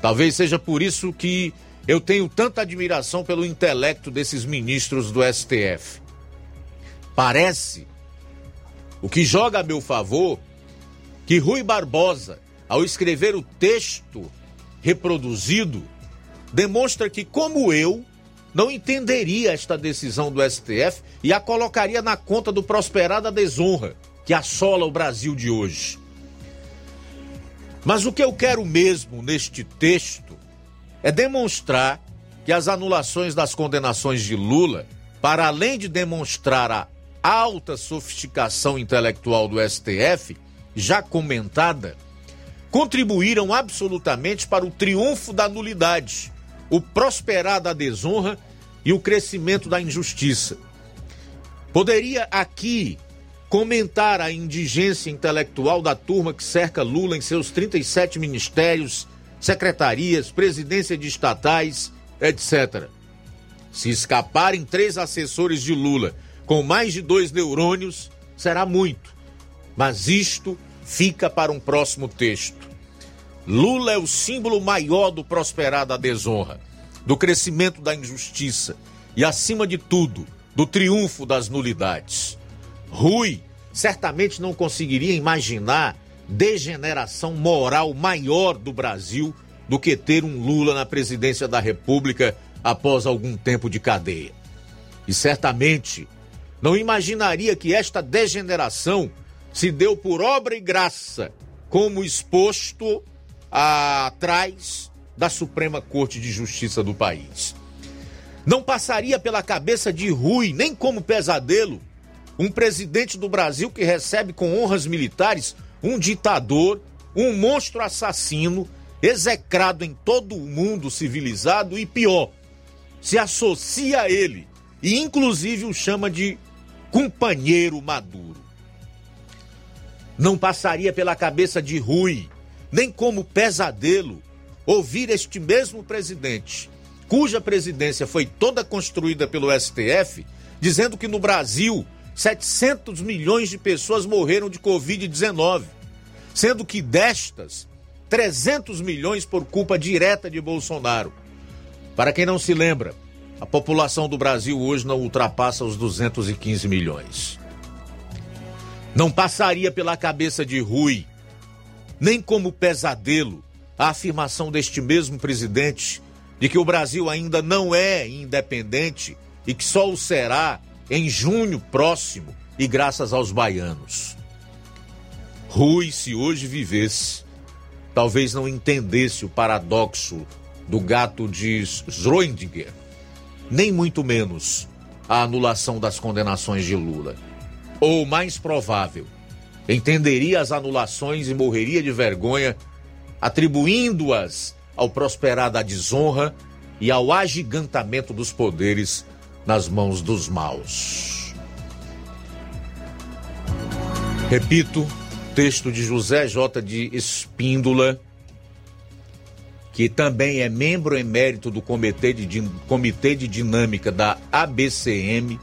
Talvez seja por isso que eu tenho tanta admiração pelo intelecto desses ministros do STF. Parece, o que joga a meu favor, que Rui Barbosa, ao escrever o texto reproduzido, demonstra que, como eu, não entenderia esta decisão do STF e a colocaria na conta do prosperada desonra que assola o Brasil de hoje. Mas o que eu quero mesmo neste texto é demonstrar que as anulações das condenações de Lula, para além de demonstrar a alta sofisticação intelectual do STF, já comentada, contribuíram absolutamente para o triunfo da nulidade, o prosperar da desonra e o crescimento da injustiça. Poderia aqui comentar a indigência intelectual da turma que cerca Lula em seus 37 ministérios, secretarias, presidência de estatais, etc. Se escaparem três assessores de Lula com mais de dois neurônios, será muito. Mas isto fica para um próximo texto. Lula é o símbolo maior do prosperar da desonra do crescimento da injustiça e, acima de tudo, do triunfo das nulidades. Rui certamente não conseguiria imaginar degeneração moral maior do Brasil do que ter um Lula na presidência da República após algum tempo de cadeia. E certamente não imaginaria que esta degeneração se deu por obra e graça, como exposto atrás da Suprema Corte de Justiça do país. Não passaria pela cabeça de Rui, nem como pesadelo, um presidente do Brasil que recebe com honras militares um ditador, um monstro assassino, execrado em todo o mundo civilizado e pior, se associa a ele e inclusive o chama de companheiro maduro. Não passaria pela cabeça de Rui, nem como pesadelo, ouvir este mesmo presidente, cuja presidência foi toda construída pelo STF, dizendo que no Brasil 700 milhões de pessoas morreram de Covid-19. sendo que destas, 300 milhões por culpa direta de Bolsonaro. Para quem não se lembra, a população do Brasil hoje não ultrapassa os 215 milhões. Não passaria pela cabeça de Rui, nem como pesadelo, a afirmação deste mesmo presidente de que o Brasil ainda não é independente e que só o será em junho próximo e graças aos baianos. Rui, se hoje vivesse, talvez não entendesse o paradoxo do gato de Schrödinger, nem muito menos a anulação das condenações de Lula. Ou, mais provável, entenderia as anulações e morreria de vergonha, atribuindo-as ao prosperar da desonra e ao agigantamento dos poderes nas mãos dos maus. Repito, texto de José J. de Espíndola, que também é membro emérito do Comitê de, Comitê de Dinâmica da ABCM,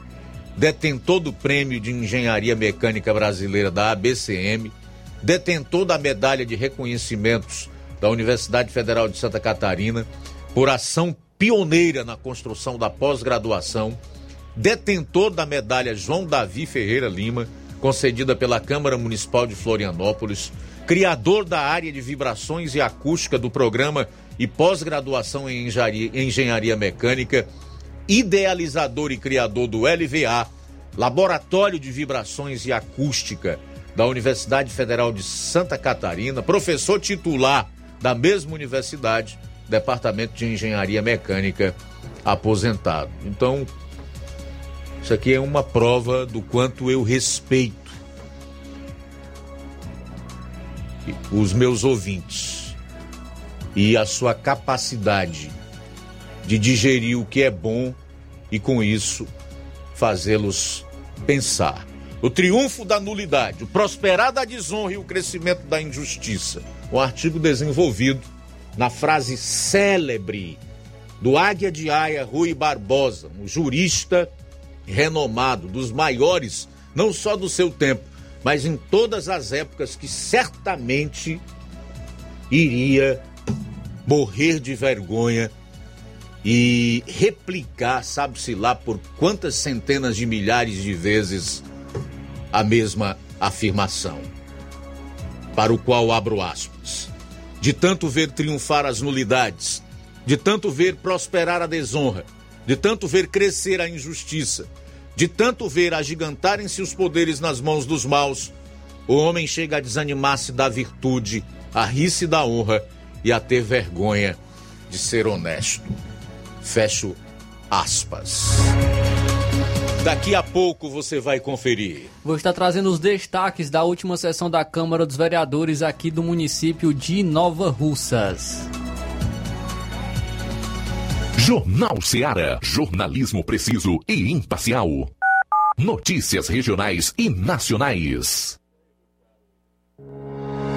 detentor do Prêmio de Engenharia Mecânica Brasileira da ABCM, detentor da medalha de reconhecimentos da Universidade Federal de Santa Catarina por ação pioneira na construção da pós-graduação, detentor da medalha João Davi Ferreira Lima, concedida pela Câmara Municipal de Florianópolis, criador da área de vibrações e acústica do programa e pós-graduação em engenharia, engenharia mecânica, idealizador e criador do LVA, Laboratório de Vibrações e Acústica da Universidade Federal de Santa Catarina, professor titular da mesma universidade, Departamento de Engenharia Mecânica, aposentado. Então, isso aqui é uma prova do quanto eu respeito os meus ouvintes e a sua capacidade de digerir o que é bom e com isso fazê-los pensar. O triunfo da nulidade, o prosperar da desonra e o crescimento da injustiça. Um artigo desenvolvido na frase célebre do Águia de Aia Rui Barbosa, um jurista renomado, dos maiores, não só do seu tempo, mas em todas as épocas que certamente iria morrer de vergonha e replicar, sabe-se lá por quantas centenas de milhares de vezes a mesma afirmação. Para o qual abro aspas. De tanto ver triunfar as nulidades, de tanto ver prosperar a desonra, de tanto ver crescer a injustiça, de tanto ver agigantarem-se os poderes nas mãos dos maus, o homem chega a desanimar-se da virtude, a rir-se da honra e a ter vergonha de ser honesto. Fecho aspas. Daqui a pouco você vai conferir. Vou estar trazendo os destaques da última sessão da Câmara dos Vereadores aqui do município de Nova Russas. Jornal Seara. Jornalismo preciso e imparcial. Notícias regionais e nacionais.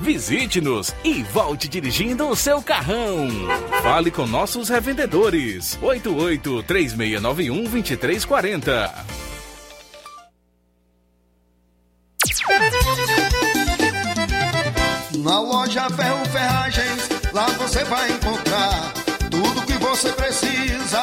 Visite-nos e volte dirigindo o seu carrão. Fale com nossos revendedores. 88 3691 2340. Na loja Ferro Ferragens, lá você vai encontrar tudo que você precisa,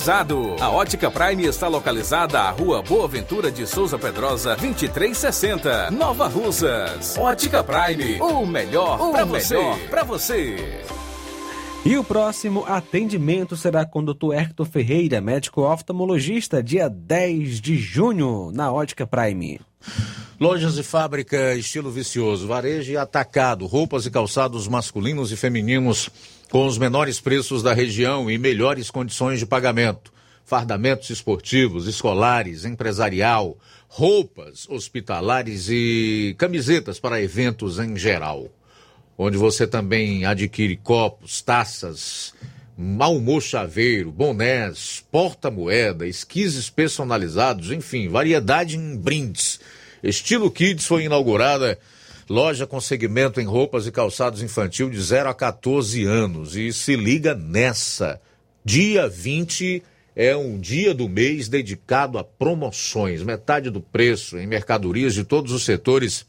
A Ótica Prime está localizada à Rua Boa Ventura de Souza Pedrosa, 2360, Nova Russas. Ótica Prime, o melhor para você. Pra você. E o próximo atendimento será com o Dr. Hector Ferreira, médico oftalmologista, dia 10 de junho, na Ótica Prime. Lojas e fábrica estilo vicioso, varejo e atacado, roupas e calçados masculinos e femininos com os menores preços da região e melhores condições de pagamento. Fardamentos esportivos, escolares, empresarial, roupas hospitalares e camisetas para eventos em geral. Onde você também adquire copos, taças, almochaveiro, bonés, porta-moeda, esquises personalizados, enfim, variedade em brindes. Estilo Kids foi inaugurada loja com segmento em roupas e calçados infantil de 0 a 14 anos. E se liga nessa. Dia 20 é um dia do mês dedicado a promoções, metade do preço em mercadorias de todos os setores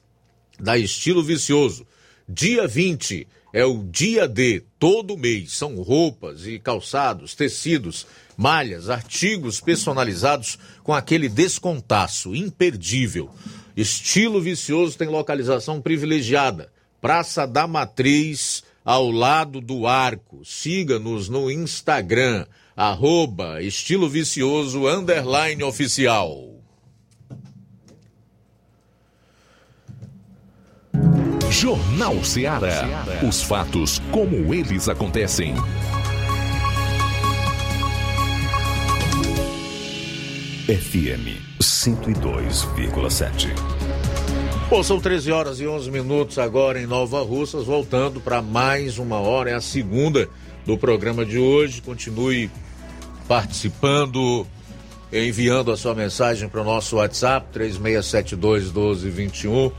da Estilo Vicioso. Dia 20 é o dia de todo mês. São roupas e calçados, tecidos, malhas, artigos personalizados com aquele descontaço imperdível. Estilo Vicioso tem localização privilegiada. Praça da Matriz, ao lado do Arco. Siga-nos no Instagram, arroba Estilo Vicioso, underline oficial. Jornal Ceará. Os fatos como eles acontecem. FM 102,7. Bom, são 13 horas e 11 minutos agora em Nova Russas, voltando para mais uma hora, é a segunda do programa de hoje. Continue participando, enviando a sua mensagem para o nosso WhatsApp 3672 1221.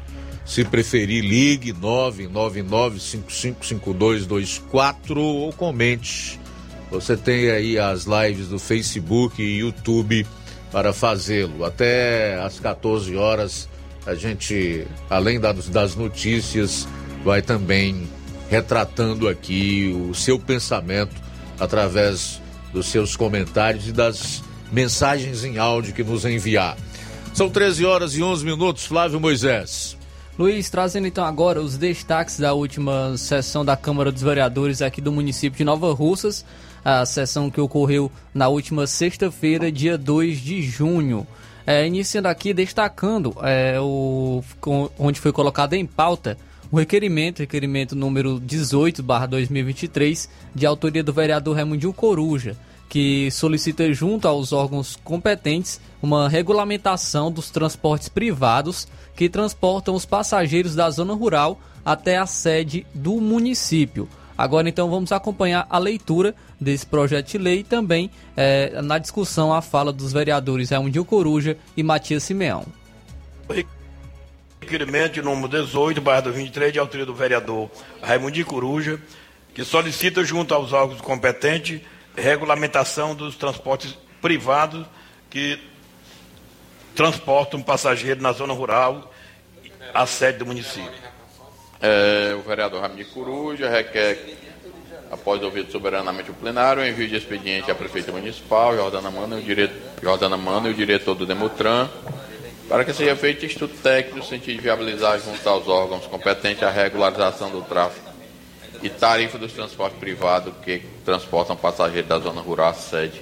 Se preferir, ligue 999555224 ou comente. Você tem aí as lives do Facebook e YouTube para fazê-lo. Até às 14 horas, a gente, além das notícias, vai também retratando aqui o seu pensamento através dos seus comentários e das mensagens em áudio que nos enviar. São 13 horas e 11 minutos, Flávio Moisés. Luiz, trazendo então agora os destaques da última sessão da Câmara dos Vereadores aqui do município de Nova Russas a sessão que ocorreu na última sexta-feira, dia 2 de junho. É, iniciando aqui destacando é, o, onde foi colocado em pauta o requerimento, requerimento número 18/2023, de autoria do vereador Raimundinho Coruja, que solicita junto aos órgãos competentes uma regulamentação dos transportes privados que transportam os passageiros da zona rural até a sede do município. Agora então vamos acompanhar a leitura desse projeto de lei e também é, na discussão a fala dos vereadores Raimundo Coruja e Matias Simeão. Requerimento número 18, barra 2023, de autoria do vereador Raimundo Coruja, que solicita junto aos órgãos competentes regulamentação dos transportes privados que transportam passageiro na zona rural, a sede do município. É, o vereador Ramiro Coruja requer, após ouvir soberanamente o plenário, o envio de expediente à prefeita municipal, Jordana Mano, e o, dire... Jordana Mano, e o diretor do Demutran, para que seja feito estudo técnico no sentido de viabilizar junto aos órgãos competentes a regularização do tráfego e tarifa dos transportes privados que transportam passageiros da zona rural à sede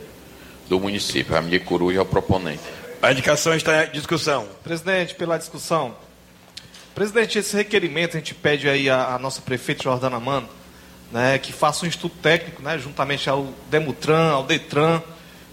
do município. Ramiro Coruja é o proponente. A indicação está em discussão. Presidente, pela discussão. Presidente, esse requerimento a gente pede aí à, nossa prefeita Jordana Mano, né, que faça um estudo técnico, né, juntamente ao Demutran, ao Detran,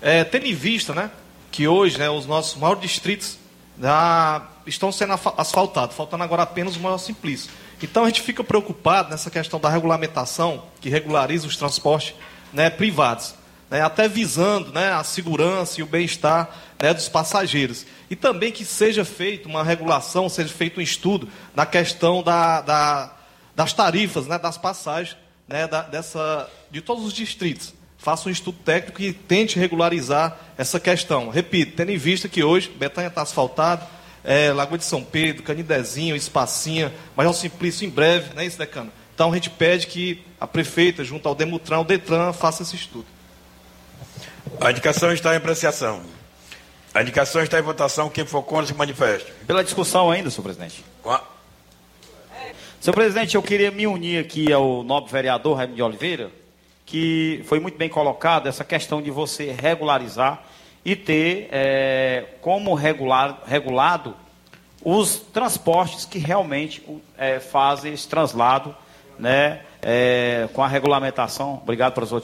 é, tendo em vista, né, que hoje, né, os nossos maiores distritos já estão sendo asfaltados, faltando agora apenas o maior simplício. Então a gente fica preocupado nessa questão da regulamentação que regulariza os transportes né, privados, né, até visando né, a segurança e o bem-estar né, dos passageiros. E também que seja feita uma regulação, seja feito um estudo na questão da, da, das tarifas, né, das passagens né, da, dessa, de todos os distritos. Faça um estudo técnico e tente regularizar essa questão. Repito, tendo em vista que hoje Betânia está asfaltado, é, Lagoa de São Pedro, Canidezinho, Espacinha, Major Simplício em breve, não é isso, Decano? Então a gente pede que a prefeita, junto ao Demutran, ao Detran, faça esse estudo. A indicação está em apreciação. A indicação está em votação. Quem for contra se manifeste. Pela discussão ainda, senhor presidente. Senhor presidente, eu queria me unir aqui ao nobre vereador Raimundo de Oliveira, que foi muito bem colocado essa questão de você regularizar e ter é, como regular, regulado os transportes que realmente é, fazem esse translado né, é, com a regulamentação. Obrigado, professor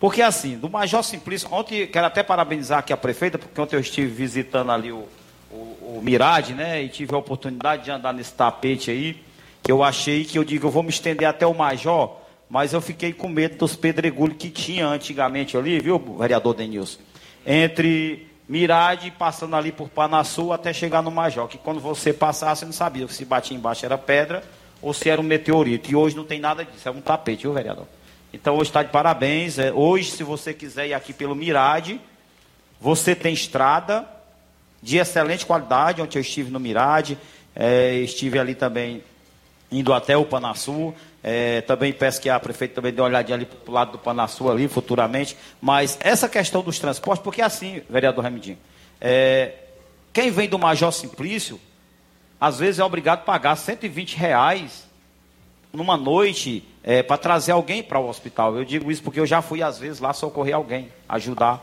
Porque assim, do Major Simplício, ontem quero até parabenizar aqui a prefeita, porque ontem eu estive visitando ali o, o, o Mirade, né? E tive a oportunidade de andar nesse tapete aí, que eu achei que eu digo, eu vou me estender até o Major, mas eu fiquei com medo dos pedregulhos que tinha antigamente ali, viu, vereador Denilson? entre Mirade, passando ali por Panaçu até chegar no Major, que quando você passasse, você não sabia se batia embaixo era pedra ou se era um meteorito. E hoje não tem nada disso, é um tapete, viu, vereador? Então hoje está de parabéns. É, hoje, se você quiser ir aqui pelo Mirade, você tem estrada de excelente qualidade, onde eu estive no Mirade, é, estive ali também indo até o Panaçu. É, também peço que a prefeita também dê uma olhadinha ali para o lado do Panaçu ali, futuramente. Mas essa questão dos transportes, porque é assim, vereador Remidinho, é, quem vem do Major Simplício, às vezes é obrigado a pagar 120 reais numa noite é, para trazer alguém para o hospital. Eu digo isso porque eu já fui, às vezes, lá socorrer alguém, ajudar.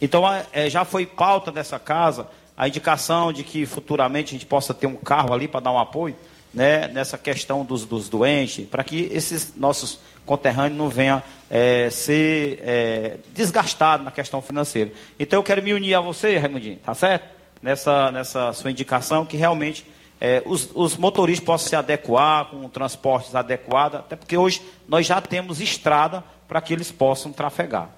Então, é, já foi pauta dessa casa a indicação de que futuramente a gente possa ter um carro ali para dar um apoio né, nessa questão dos, dos doentes, para que esses nossos conterrâneos não venham é, ser é, desgastados na questão financeira. Então eu quero me unir a você, Raimundinho, tá certo? Nessa, nessa sua indicação, que realmente é, os, os, motoristas possam se adequar com transportes adequados, até porque hoje nós já temos estrada para que eles possam trafegar.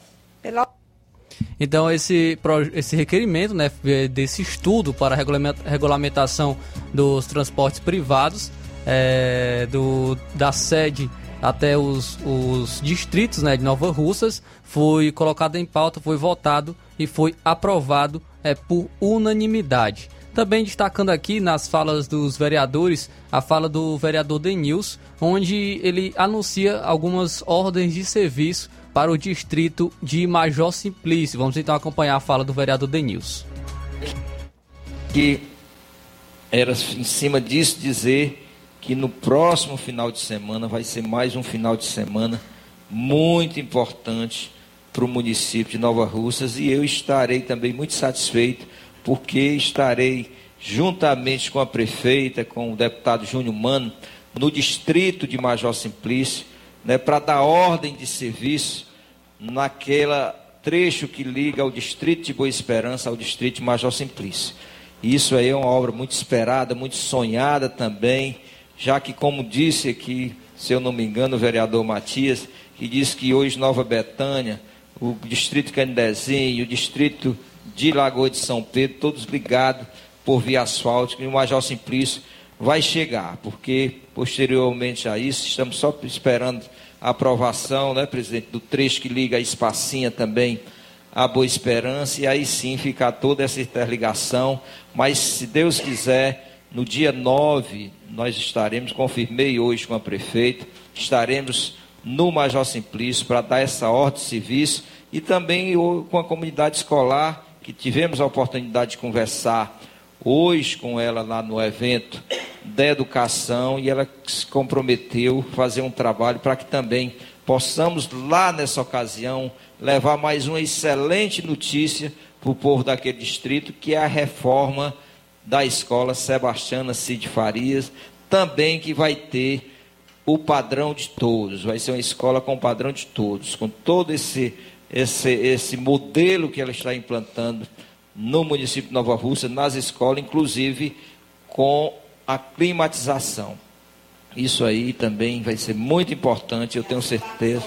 Então esse, esse requerimento né, desse estudo para a regulamentação dos transportes privados é, do, da sede até os, os distritos né, de Nova Russas foi colocado em pauta, foi votado e foi aprovado é, por unanimidade. Também destacando aqui nas falas dos vereadores, a fala do vereador Denils, onde ele anuncia algumas ordens de serviço para o distrito de Major Simplício. Vamos então acompanhar a fala do vereador Denils. Que era em cima disso dizer que no próximo final de semana vai ser mais um final de semana muito importante para o município de Nova Russas e eu estarei também muito satisfeito porque estarei juntamente com a prefeita, com o deputado Júnior Mano, no distrito de Major Simplício, né, para dar ordem de serviço naquela trecho que liga o distrito de Boa Esperança ao distrito de Major Simplício. Isso aí é uma obra muito esperada, muito sonhada também, já que, como disse aqui, se eu não me engano, o vereador Matias, que disse que hoje Nova Betânia, o distrito Candezinho, o distrito de Lagoa de São Pedro, todos ligados por via asfáltica, e o Major Simplício vai chegar, porque posteriormente a isso, estamos só esperando a aprovação, né, presidente, do trecho que liga a Espacinha também à Boa Esperança, e aí sim ficar toda essa interligação. Mas, se Deus quiser, no dia 9, nós estaremos, confirmei hoje com a prefeita, estaremos no Major Simplício para dar essa ordem de serviço e também com a comunidade escolar, que tivemos a oportunidade de conversar hoje com ela lá no evento da educação e ela se comprometeu a fazer um trabalho para que também possamos lá nessa ocasião levar mais uma excelente notícia para o povo daquele distrito, que é a reforma da escola Sebastiana Cid Farias, também que vai ter o padrão de todos, vai ser uma escola com o padrão de todos, com todo esse, esse, esse modelo que ela está implantando no município de Nova Rússia, nas escolas, inclusive com a climatização. Isso aí também vai ser muito importante, eu tenho certeza.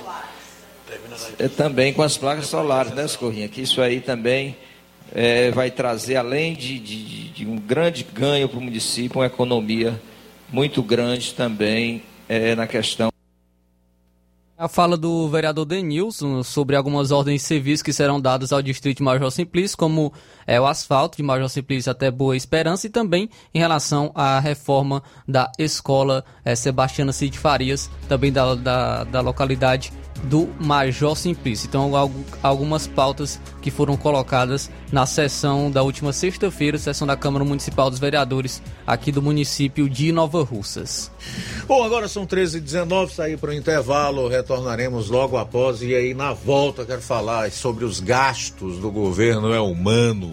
É, também com as placas solares, né, Escorrinha? Que isso aí também é, vai trazer, além de, de, de um grande ganho para o município, uma economia muito grande também é, na questão. A fala do vereador Denilson sobre algumas ordens de serviço que serão dadas ao distrito de Major Simplício, como é, o asfalto de Major Simplício até Boa Esperança, e também em relação à reforma da escola é, Sebastiana Cid Farias, também da, da, da localidade do Major Simplício. Então, algumas pautas que foram colocadas na sessão da última sexta-feira, sessão da Câmara Municipal dos Vereadores aqui do município de Nova Russas. Bom, agora são 13h19, sair para o intervalo, retornaremos logo após e aí na volta quero falar sobre os gastos do governo é humano,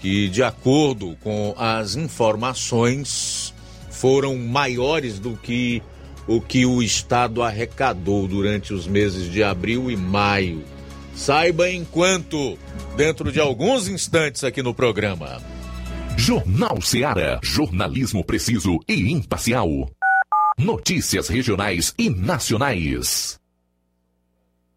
que de acordo com as informações foram maiores do que o que o Estado arrecadou durante os meses de abril e maio. Saiba enquanto, dentro de alguns instantes aqui no programa. Jornal Seara. Jornalismo preciso e imparcial. Notícias regionais e nacionais.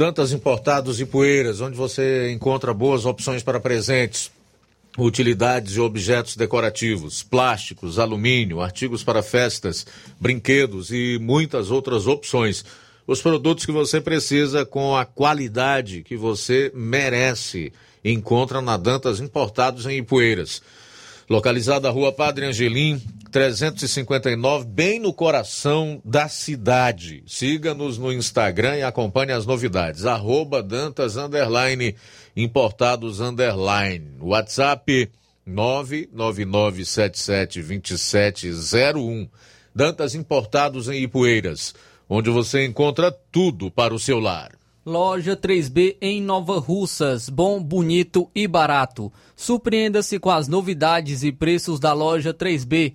Dantas Importados e Poeiras, onde você encontra boas opções para presentes, utilidades e objetos decorativos, plásticos, alumínio, artigos para festas, brinquedos e muitas outras opções. os produtos que você precisa com a qualidade que você merece. Encontra na Dantas Importados em Ipueiras. Localizada na rua Padre Angelim, 359, bem no coração da cidade. Siga-nos no Instagram e acompanhe as novidades. Arroba Dantas Underline Importados Underline. WhatsApp 999772701. Dantas Importados em Ipueiras, onde você encontra tudo para o seu lar. Loja 3B em Nova Russas, bom, bonito e barato. Surpreenda-se com as novidades e preços da loja 3B.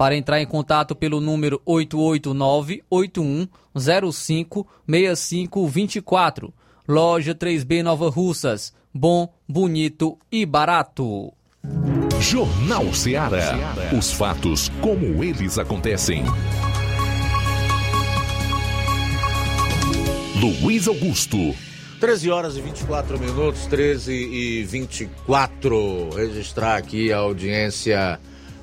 Para entrar em contato pelo número 889-8105-6524. Loja 3B Nova Russas. Bom, bonito e barato. Jornal Ceará. Os fatos como eles acontecem. Luiz Augusto. 13 horas e 24 minutos, 13 e 24. Registrar aqui a audiência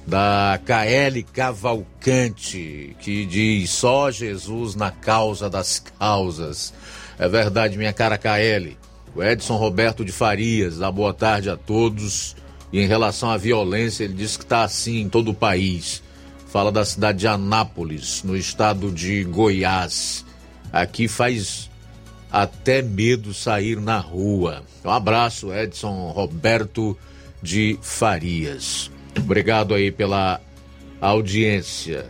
da KL Cavalcante, que diz só Jesus na causa das causas. É verdade, minha cara KL. O Edson Roberto de Farias, dá boa tarde a todos. E em relação à violência, ele diz que está assim em todo o país. Fala da cidade de Anápolis, no estado de Goiás. Aqui faz até medo sair na rua. Um abraço, Edson Roberto de Farias. Obrigado aí pela audiência.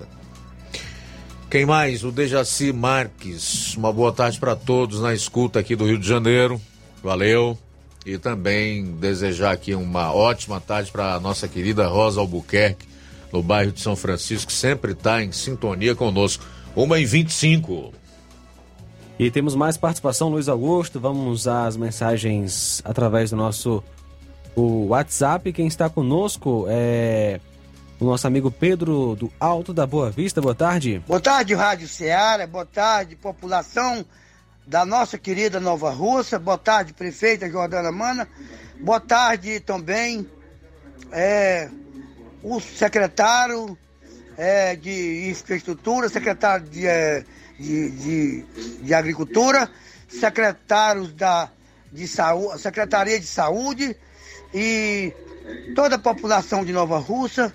Quem mais? O Dejaci Marques. Uma boa tarde para todos na escuta aqui do Rio de Janeiro. Valeu. E também desejar aqui uma ótima tarde para a nossa querida Rosa Albuquerque, no bairro de São Francisco, sempre está em sintonia conosco. Uma em 25. E temos mais participação, Luiz Augusto. Vamos às mensagens através do nosso o WhatsApp. Quem está conosco é o nosso amigo Pedro do Alto da Boa Vista. Boa tarde. Boa tarde, Rádio Ceará. Boa tarde, população da nossa querida Nova Rússia. Boa tarde, prefeita Jordana Mana. Boa tarde também é, o secretário é, de Infraestrutura, secretário de, é, de, de, de, Agricultura, secretários da de saúde, Secretaria de Saúde e toda a população de Nova Rússia,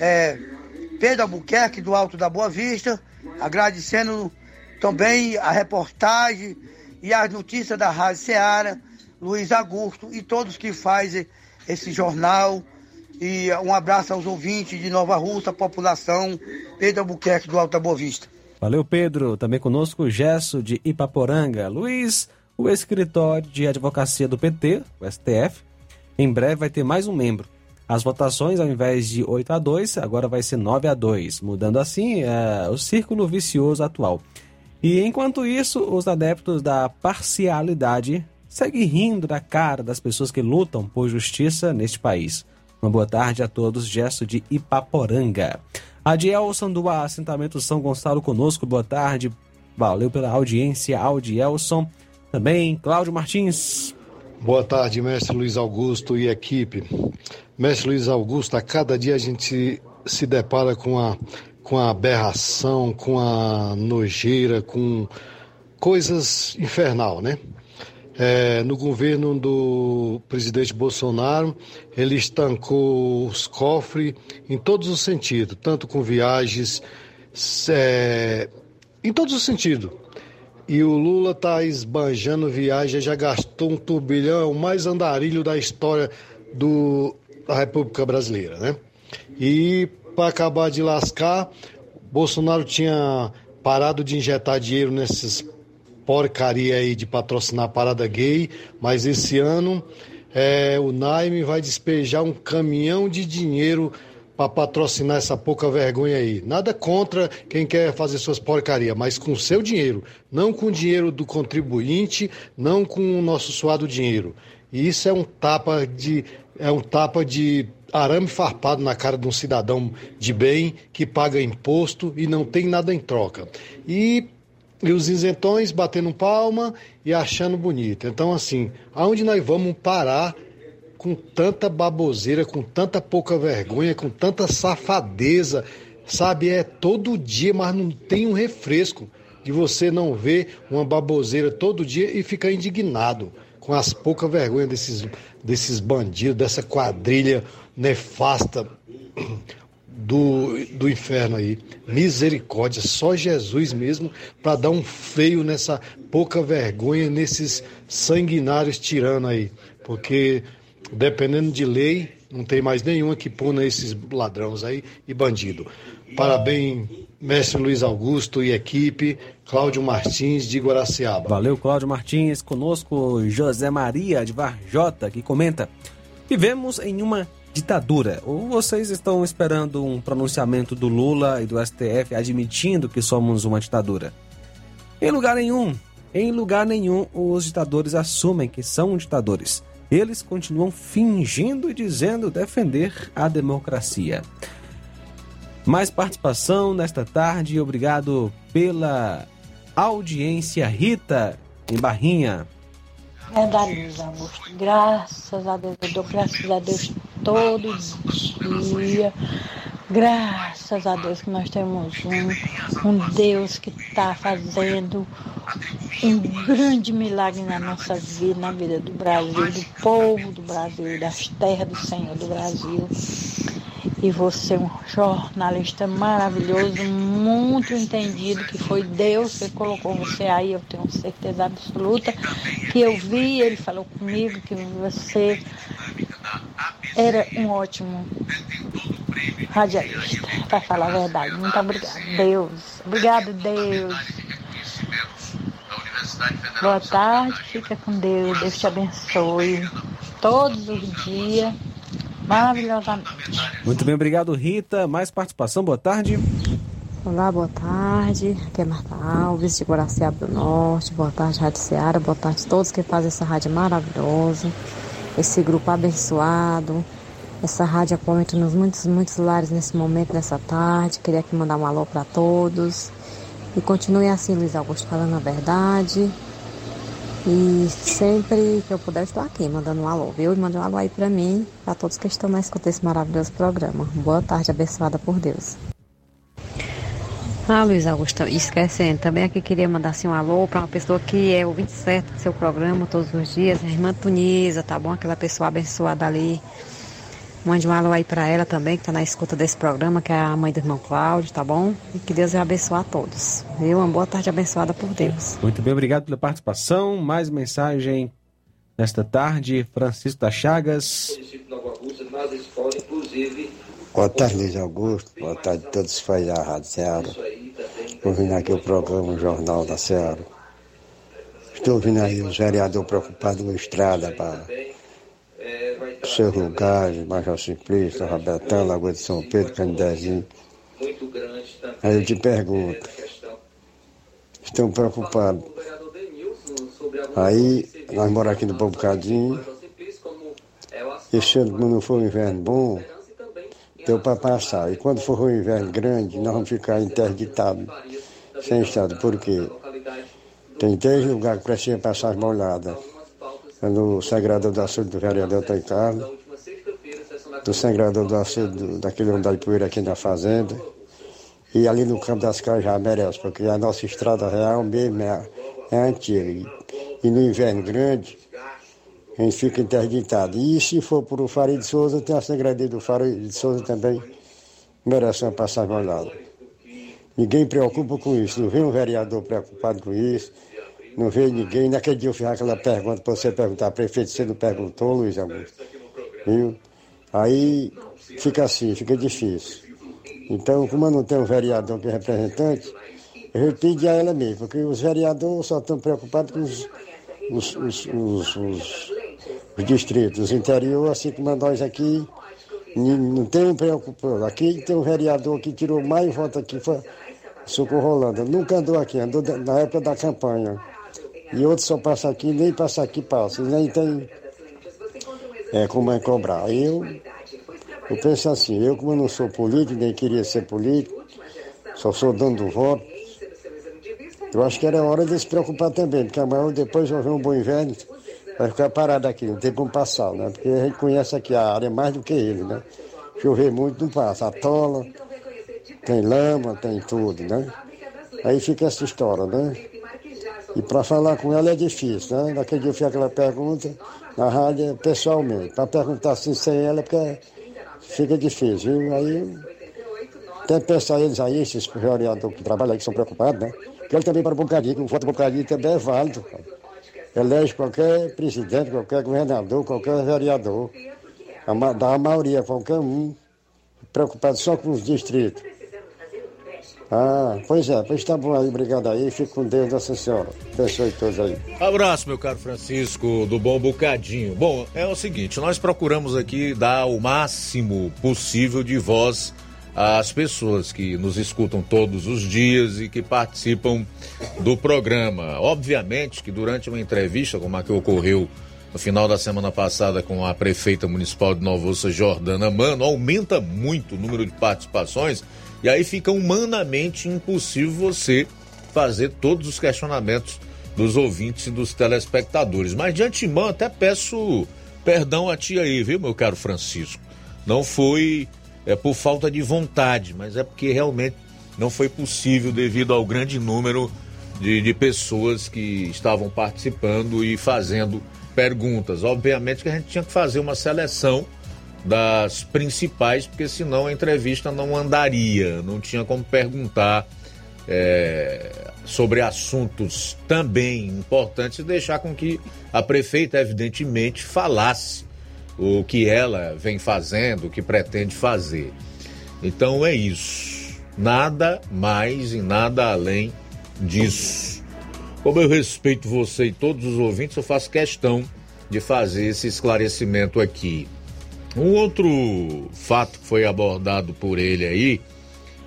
é, Pedro Albuquerque do Alto da Boa Vista, agradecendo também a reportagem e as notícias da Rádio Ceará, Luiz Augusto e todos que fazem esse jornal. E um abraço aos ouvintes de Nova Rússia, população Pedro Albuquerque do Alto da Boa Vista. Valeu, Pedro. Também conosco o Gesso de Ipaporanga. Luiz, o escritório de advocacia do PT, o STF, em breve vai ter mais um membro. As votações, ao invés de 8 a 2, agora vai ser 9 a 2, mudando assim é, o círculo vicioso atual. E enquanto isso, os adeptos da parcialidade seguem rindo da cara das pessoas que lutam por justiça neste país. Uma boa tarde a todos, gesto de Ipaporanga. Adielson do assentamento São Gonçalo conosco, boa tarde. Valeu pela audiência, Audielson. Também, Cláudio Martins. Boa tarde, mestre Luiz Augusto e equipe. Mestre Luiz Augusto, a cada dia a gente se depara com a com a aberração, com a nojeira, com coisas infernal, né? É, no governo do presidente Bolsonaro, ele estancou os cofres em todos os sentidos, tanto com viagens, é, em todos os sentidos. E o Lula está esbanjando viagem, já gastou um turbilhão, o mais andarilho da história do, da República Brasileira, né? E para acabar de lascar, Bolsonaro tinha parado de injetar dinheiro nessas porcaria aí de patrocinar a parada gay, mas esse ano é, o Naime vai despejar um caminhão de dinheiro para patrocinar essa pouca vergonha aí. Nada contra quem quer fazer suas porcarias, mas com seu dinheiro, não com o dinheiro do contribuinte, não com o nosso suado dinheiro. E isso é um tapa de é um tapa de arame farpado na cara de um cidadão de bem que paga imposto e não tem nada em troca. E, e os isentões batendo palma e achando bonito. Então, assim, aonde nós vamos parar com tanta baboseira, com tanta pouca vergonha, com tanta safadeza, sabe? É todo dia, mas não tem um refresco de você não ver uma baboseira todo dia e ficar indignado com as poucas vergonha desses, desses bandidos, dessa quadrilha nefasta do, do inferno aí. Misericórdia, só Jesus mesmo para dar um feio nessa pouca vergonha, nesses sanguinários tiranos aí. Porque dependendo de lei, não tem mais nenhuma que puna esses ladrões aí e bandido. Parabéns, mestre Luiz Augusto e equipe, Cláudio Martins de Guaraciaba. Valeu, Cláudio Martins. Conosco, José Maria de Varjota, que comenta: Vivemos em uma ditadura. Ou vocês estão esperando um pronunciamento do Lula e do STF admitindo que somos uma ditadura? Em lugar nenhum, em lugar nenhum, os ditadores assumem que são ditadores. Eles continuam fingindo e dizendo defender a democracia. Mais participação nesta tarde. Obrigado pela audiência. Rita, em Barrinha. Luiz Augusto. Graças a Deus, eu dou graças a Deus todo dia. Graças a Deus que nós temos um, um Deus que está fazendo um grande milagre na nossa vida, na vida do Brasil, do povo do Brasil, das terras do Senhor do Brasil. E você é um jornalista maravilhoso, muito entendido, que foi Deus que colocou você aí, eu tenho certeza absoluta, que eu vi, ele falou comigo que você era um ótimo radialista, para falar a verdade. Muito obrigado, Deus. Obrigado, Deus. Boa tarde, fica com Deus, Deus te abençoe todos os dias maravilhosamente. Muito bem, obrigado, Rita. Mais participação, boa tarde. Olá, boa tarde. Aqui é Marta Alves, de Guaraciaba do Norte. Boa tarde, Rádio Ceará. Boa tarde a todos que fazem essa rádio maravilhosa, esse grupo abençoado. Essa rádio apoia nos muitos, muitos lares nesse momento, nessa tarde. Queria aqui mandar um alô para todos. E continue assim, Luiz Augusto, falando a verdade. E sempre que eu puder, estou aqui mandando um alô, viu? E mande um alô aí para mim, para todos que estão na escuta esse maravilhoso programa. Boa tarde, abençoada por Deus. Ah, Luiz Augusto, esquecendo, também aqui queria mandar assim, um alô para uma pessoa que é ouvinte certo do seu programa todos os dias, a irmã Tuniza, tá bom? Aquela pessoa abençoada ali. Mande um alô aí para ela também, que está na escuta desse programa, que é a mãe do irmão Cláudio, tá bom? E que Deus abençoe a todos. Viu? Uma boa tarde abençoada por Deus. Muito bem, obrigado pela participação. Mais mensagem nesta tarde, Francisco da Chagas. Boa tarde, Luiz Augusto. Boa tarde a todos que fazem a Rádio Ceará. Ouvindo aqui o programa o Jornal da Ceará. Estou ouvindo aí os vereadores preocupados com a estrada para seus lugares, Major Simplista, Robertão, Lagoa de São Pedro, Candezinho. Aí eu te pergunto, estão preocupados. Aí nós moramos aqui no Bom Bocadinho. Esse ano, quando for um inverno bom, deu para passar. E quando for um inverno grande, nós vamos ficar interditados, sem estado. Por quê? Tem três lugares que precisam passar as molhadas no Sagrador do Açude do vereador Antônio Carlos, do Sagrador do Açude daquele andar de poeira aqui na fazenda, e ali no Campo das Caras já merece, porque a nossa estrada real mesmo é, é antiga. E, no inverno grande, a gente fica interditado. E se for para o Farid de Souza, tem a Sagrador do Farid de Souza também, merece uma passagem molhada. Ninguém preocupa com isso, não vem um vereador preocupado com isso não veio ninguém. Naquele dia eu fiz aquela pergunta para você perguntar, prefeito, você não perguntou, Luiz Augusto? Viu? Aí fica assim, fica difícil. Então, como eu não tenho um vereador que representante, eu pedi a ela mesmo, porque os vereadores só estão preocupados com os, os, os, os, os, os distritos, os interior, assim como nós aqui, não tem um preocupado. Aqui tem um vereador que tirou mais votos aqui, foi Socorro Holanda. Nunca andou aqui, andou na época da campanha. E outros só passam aqui, nem passa aqui, passa. Nem tem é, como é cobrar. Eu, eu penso assim, eu como não sou político, nem queria ser político, só sou dono do voto, eu acho que era hora de se preocupar também, porque amanhã depois vai ver um bom inverno, vai ficar parado aqui, não tem como passar, né? Porque a gente conhece aqui a área mais do que ele, né? Chover muito não passa, atola, tem lama, tem tudo, né? Aí fica essa história, né? E para falar com ela é difícil, né? Naquele dia eu fiz aquela pergunta na rádio pessoalmente. Para perguntar assim sem ela, porque fica difícil, viu? Aí tem pensar eles aí, esses vereadores que trabalham aí, que são preocupados, né? Que ele também para o bocadinho, que o voto bocadinho também é válido. Cara. Elege qualquer presidente, qualquer governador, qualquer vereador. A ma- Dá a maioria, qualquer um. Preocupado só com os distritos. Ah, pois é, pois tá bom aí, obrigado aí, fico com Deus, Nossa Senhora. Abençoe todos aí. Abraço, meu caro Francisco, do Bom Bocadinho. Bom, é o seguinte, nós procuramos aqui dar o máximo possível de voz às pessoas que nos escutam todos os dias e que participam do programa. Obviamente que durante uma entrevista, como a que ocorreu no final da semana passada com a prefeita municipal de Nova Ossa, Jordana Mano, aumenta muito o número de participações e aí fica humanamente impossível você fazer todos os questionamentos dos ouvintes e dos telespectadores. Mas de antemão até peço perdão a ti aí, viu, meu caro Francisco? Não foi é, por falta de vontade, mas é porque realmente não foi possível devido ao grande número de, de pessoas que estavam participando e fazendo perguntas. Obviamente que a gente tinha que fazer uma seleção das principais, porque senão a entrevista não andaria, não tinha como perguntar é, sobre assuntos também importantes e deixar com que a prefeita, evidentemente, falasse o que ela vem fazendo, o que pretende fazer. Então é isso. Nada mais e nada além disso. Como eu respeito você e todos os ouvintes, eu faço questão de fazer esse esclarecimento aqui. Um outro fato que foi abordado por ele aí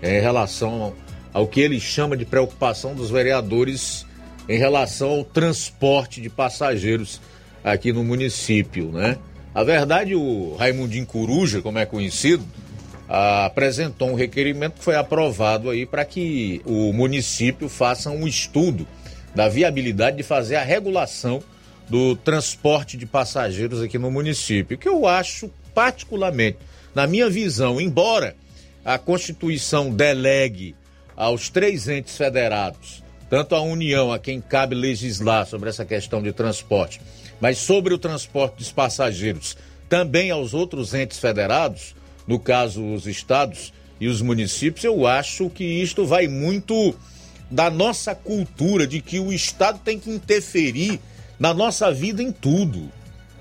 é em relação ao que ele chama de preocupação dos vereadores em relação ao transporte de passageiros aqui no município, né? A verdade, o Raimundinho Coruja, como é conhecido, apresentou um requerimento que foi aprovado aí para que o município faça um estudo da viabilidade de fazer a regulação do transporte de passageiros aqui no município, que eu acho particularmente, na minha visão, embora a Constituição delegue aos três entes federados, tanto a União, a quem cabe legislar sobre essa questão de transporte, mas sobre o transporte dos passageiros, também aos outros entes federados, no caso os estados e os municípios, eu acho que isto vai muito da nossa cultura de que o Estado tem que interferir na nossa vida em tudo.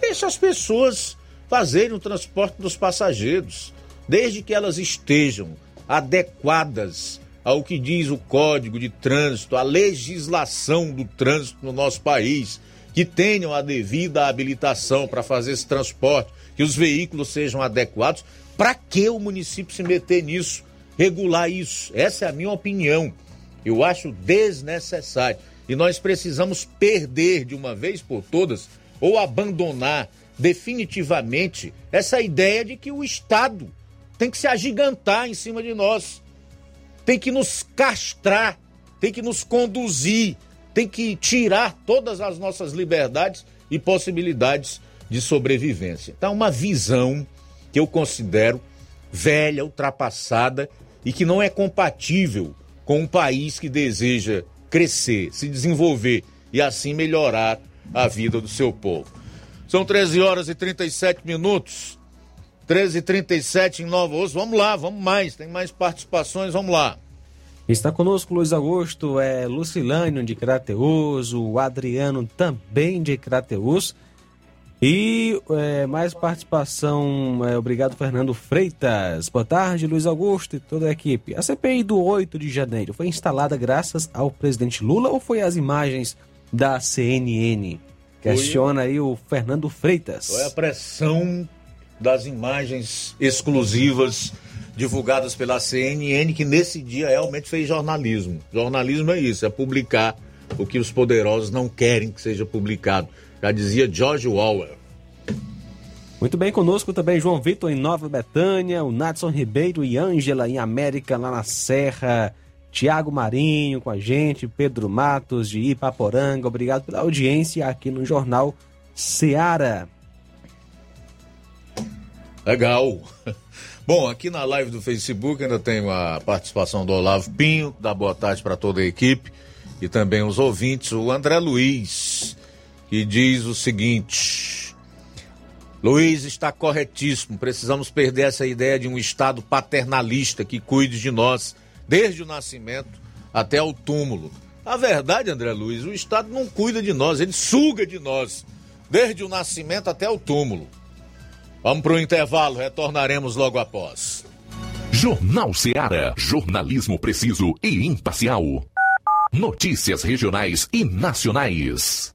Deixa as pessoas fazerem o transporte dos passageiros, desde que elas estejam adequadas ao que diz o Código de Trânsito, a legislação do trânsito no nosso país, que tenham a devida habilitação para fazer esse transporte, que os veículos sejam adequados. Para que o município se meter nisso, regular isso? Essa é a minha opinião. Eu acho desnecessário. E nós precisamos perder de uma vez por todas ou abandonar definitivamente essa ideia de que o Estado tem que se agigantar em cima de nós, tem que nos castrar, tem que nos conduzir, tem que tirar todas as nossas liberdades e possibilidades de sobrevivência. Então, uma visão que eu considero velha, ultrapassada e que não é compatível com um país que deseja crescer, se desenvolver e assim melhorar a vida do seu povo. São 13 horas e 37 minutos. 13 e 37 em Nova Osso. Vamos lá, vamos mais. Tem mais participações, vamos lá. Está conosco Luiz Augusto, é Lucilânio de Crateus, o Adriano também de Crateus. E é, mais participação, é, obrigado Fernando Freitas. Boa tarde, Luiz Augusto e toda a equipe. A CPI do 8 de janeiro foi instalada graças ao presidente Lula ou foi as imagens da CNN? Questiona aí o Fernando Freitas. Foi a pressão das imagens exclusivas divulgadas pela CNN, que nesse dia realmente fez jornalismo. Jornalismo é isso, é publicar o que os poderosos não querem que seja publicado. Já dizia George Orwell. Muito bem, conosco também João Vitor em Nova Betânia, o Natson Ribeiro e Ângela em América, lá na Serra. Tiago Marinho com a gente, Pedro Matos de Ipaporanga. Obrigado pela audiência aqui no Jornal Seara. Legal. Bom, aqui na live do Facebook ainda tem a participação do Olavo Pinho, dá boa tarde para toda a equipe e também os ouvintes. O André Luiz, que diz o seguinte: Luiz está corretíssimo. Precisamos perder essa ideia de um Estado paternalista que cuide de nós desde o nascimento até o túmulo. A verdade, André Luiz, o Estado não cuida de nós, ele suga de nós, desde o nascimento até o túmulo. Vamos para o intervalo, retornaremos logo após. Jornal Seara. Jornalismo preciso e imparcial. Notícias regionais e nacionais.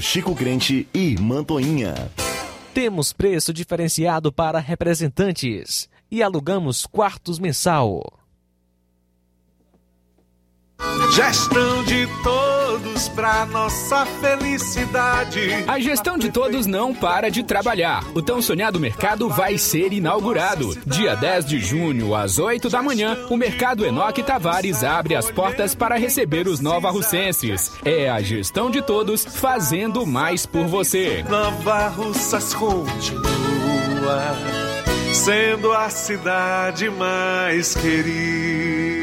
Chico Crente e Mantoinha. Temos preço diferenciado para representantes e alugamos quartos mensal. Gestão de todos para nossa felicidade. A gestão de todos não para de trabalhar. O tão sonhado mercado vai ser inaugurado. Dia 10 de junho, às 8 da manhã, o Mercado Enoque Tavares abre as portas para receber os nova-russenses. É a gestão de todos fazendo mais por você. Nova Russas continua sendo a cidade mais querida.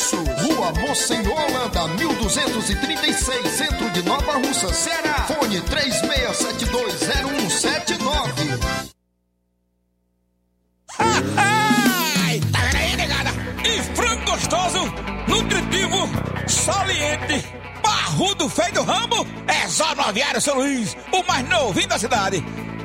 preços. Rua Monsenhor Holanda, 1236, centro de Nova Russa, Ceará. Fone 36720179. Ai, tá aí, negada? E frango gostoso, nutritivo, saliente, barrudo feio do ramo, é só no Aviário São Luís, o mais novinho da cidade.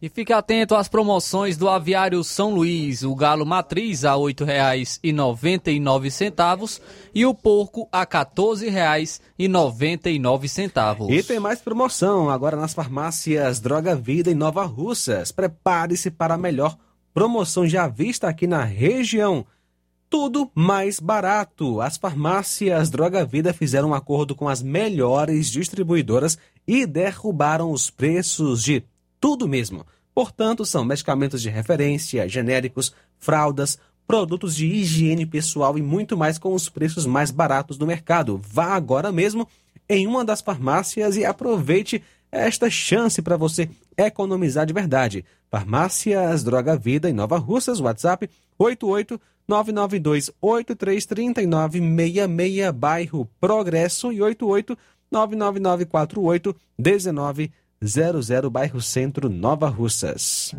E fique atento às promoções do Aviário São Luís. O galo matriz a R$ 8,99 e o porco a R$ 14,99. E tem mais promoção agora nas farmácias Droga Vida em Nova Russas. Prepare-se para a melhor promoção já vista aqui na região. Tudo mais barato. As farmácias Droga Vida fizeram um acordo com as melhores distribuidoras e derrubaram os preços de tudo mesmo. Portanto, são medicamentos de referência, genéricos, fraldas, produtos de higiene pessoal e muito mais com os preços mais baratos do mercado. Vá agora mesmo em uma das farmácias e aproveite esta chance para você economizar de verdade. Farmácias Droga Vida em Nova Russas, WhatsApp 88 992 833966, bairro Progresso e 88 99948 19 00 Bairro Centro, Nova Russas.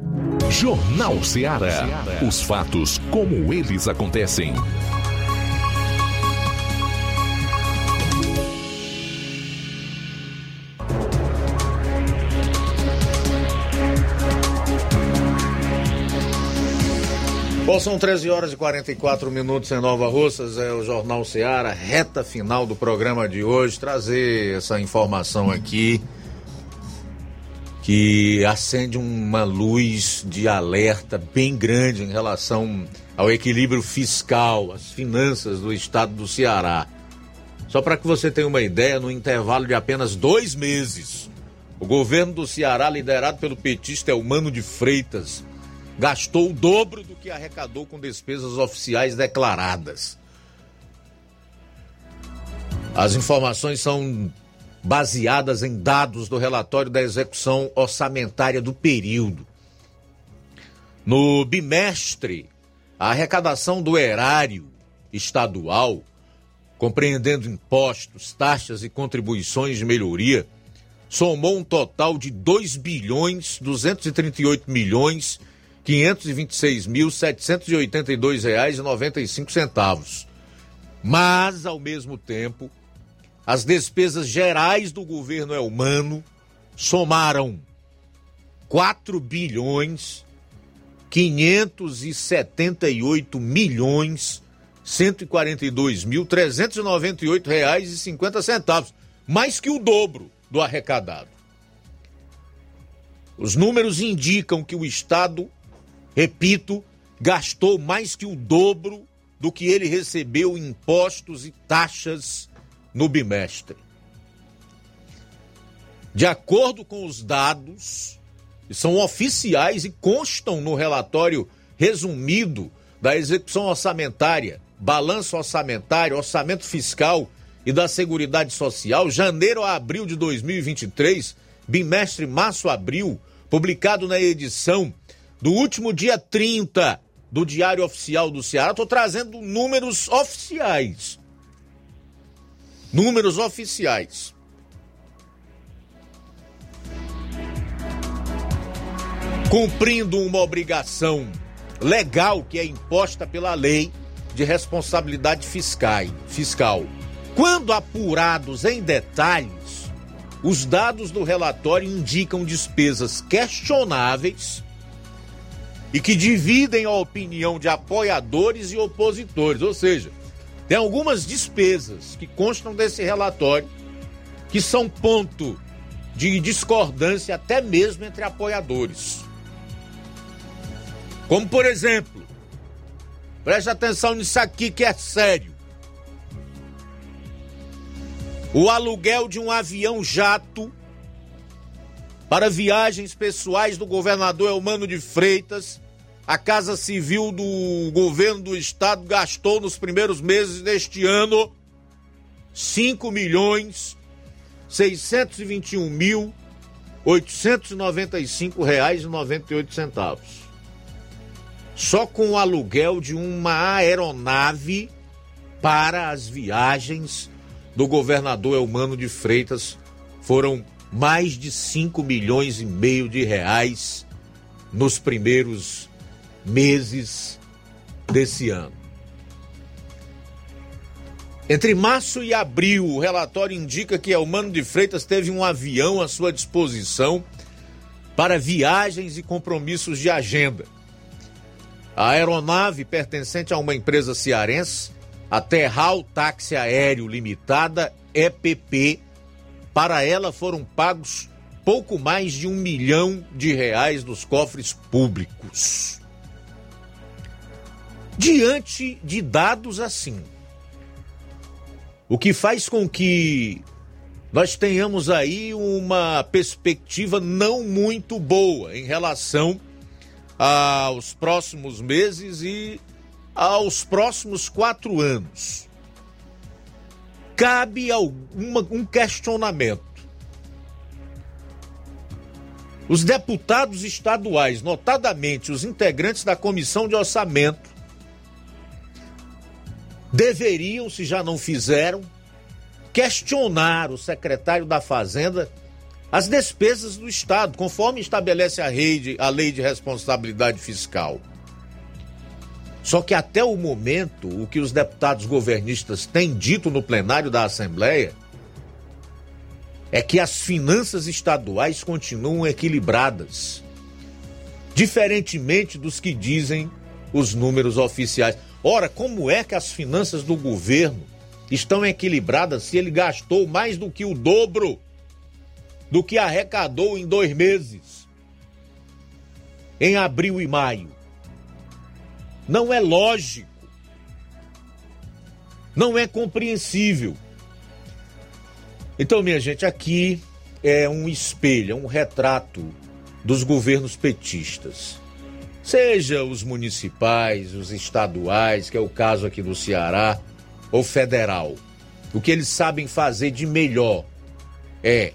Jornal Ceará. Os fatos como eles acontecem. Bom, são 13 horas e 44 minutos em Nova Russas, é o Jornal Ceará, reta final do programa de hoje, trazer essa informação aqui que acende uma luz de alerta bem grande em relação ao equilíbrio fiscal, às finanças do estado do Ceará. Só para que você tenha uma ideia, no intervalo de apenas dois meses, o governo do Ceará, liderado pelo petista Elmano de Freitas, gastou o dobro do que arrecadou com despesas oficiais declaradas. As informações são baseadas em dados do relatório da execução orçamentária do período. No bimestre, a arrecadação do erário estadual, compreendendo impostos, taxas e contribuições de melhoria, somou um total de 2 bilhões 238 milhões 526.782 reais e 95 centavos. Mas, ao mesmo tempo, as despesas gerais do governo Elmano somaram 4 bilhões 578 milhões 142 mil 398 reais e 50 centavos, mais que o dobro do arrecadado. Os números indicam que o Estado repito, gastou mais que o dobro do que ele recebeu em impostos e taxas no bimestre. De acordo com os dados, que são oficiais e constam no relatório resumido da execução orçamentária, balanço orçamentário, orçamento fiscal e da Seguridade Social, janeiro a abril de 2023, bimestre março-abril, publicado na edição do último dia 30 do Diário Oficial do Ceará. Estou trazendo números oficiais. Números oficiais. Cumprindo uma obrigação legal que é imposta pela lei de responsabilidade fiscal. Quando apurados em detalhes, os dados do relatório indicam despesas questionáveis e que dividem a opinião de apoiadores e opositores. Ou seja, tem algumas despesas que constam desse relatório que são ponto de discordância até mesmo entre apoiadores. Como por exemplo, preste atenção nisso aqui que é sério. O aluguel de um avião jato para viagens pessoais do governador Elmano de Freitas, a Casa Civil do governo do estado gastou nos primeiros meses deste ano 5 milhões 621 mil 895 reais e 98 centavos. Só com o aluguel de uma aeronave para as viagens do governador Elmano de Freitas foram mais de 5 milhões e meio de reais nos primeiros meses desse ano. Entre março e abril, o relatório indica que Elmano de Freitas teve um avião à sua disposição para viagens e compromissos de agenda. A aeronave pertencente a uma empresa cearense, a Terral Táxi Aéreo Limitada, EPP, para ela foram pagos pouco mais de um milhão de reais dos cofres públicos. Diante de dados assim, o que faz com que nós tenhamos aí uma perspectiva não muito boa em relação aos próximos meses e aos próximos quatro anos cabe alguma, um questionamento. Os deputados estaduais, notadamente os integrantes da comissão de orçamento, deveriam, se já não fizeram, questionar o secretário da Fazenda as despesas do Estado, conforme estabelece a, rede, a lei de responsabilidade fiscal. Só que até o momento, o que os deputados governistas têm dito no plenário da Assembleia é que as finanças estaduais continuam equilibradas, diferentemente dos que dizem os números oficiais. Ora, como é que as finanças do governo estão equilibradas se ele gastou mais do que o dobro do que arrecadou em dois meses? Em abril e maio. Não é lógico. Não é compreensível. Então, minha gente, aqui é um espelho, é um retrato dos governos petistas. Seja os municipais, os estaduais, que é o caso aqui do Ceará, ou federal. O que eles sabem fazer de melhor é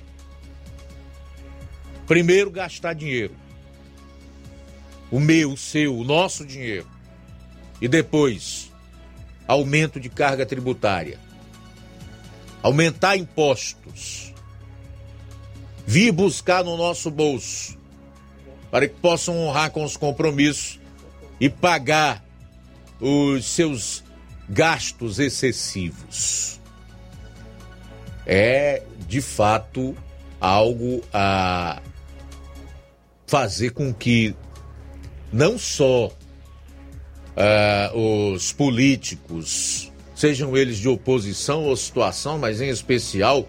primeiro gastar dinheiro. O meu, o seu, o nosso dinheiro. E depois, aumento de carga tributária. Aumentar impostos. Vir buscar no nosso bolso para que possam honrar com os compromissos e pagar os seus gastos excessivos. É, de fato, algo a fazer com que não só uh, os políticos, sejam eles de oposição ou situação, mas em especial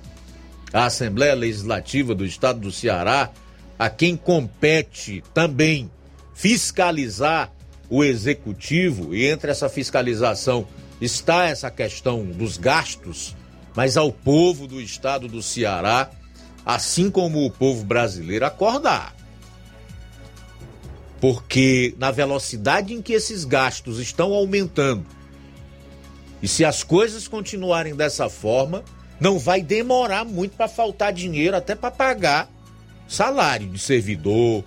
a Assembleia Legislativa do Estado do Ceará, a quem compete também fiscalizar o executivo, e entre essa fiscalização está essa questão dos gastos, mas ao povo do estado do Ceará, assim como o povo brasileiro, acordar. Porque na velocidade em que esses gastos estão aumentando, e se as coisas continuarem dessa forma, não vai demorar muito para faltar dinheiro até para pagar salário de servidor,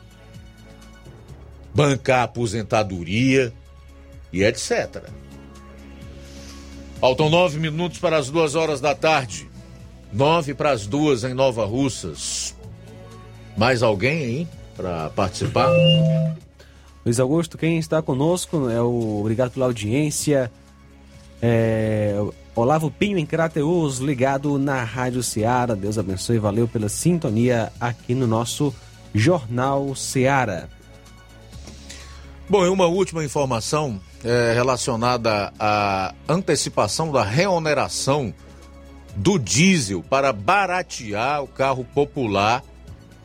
bancar aposentadoria e etc. Faltam nove minutos para as duas horas da tarde. Nove para as duas em Nova Russas. Mais alguém aí para participar? Luiz Augusto, quem está conosco é o obrigado pela audiência. É, Olavo Pinho em Crateus, ligado na Rádio Ceará. Deus abençoe, valeu pela sintonia aqui no nosso Jornal Ceará. Bom, e uma última informação é, relacionada à antecipação da reoneração do diesel para baratear o carro popular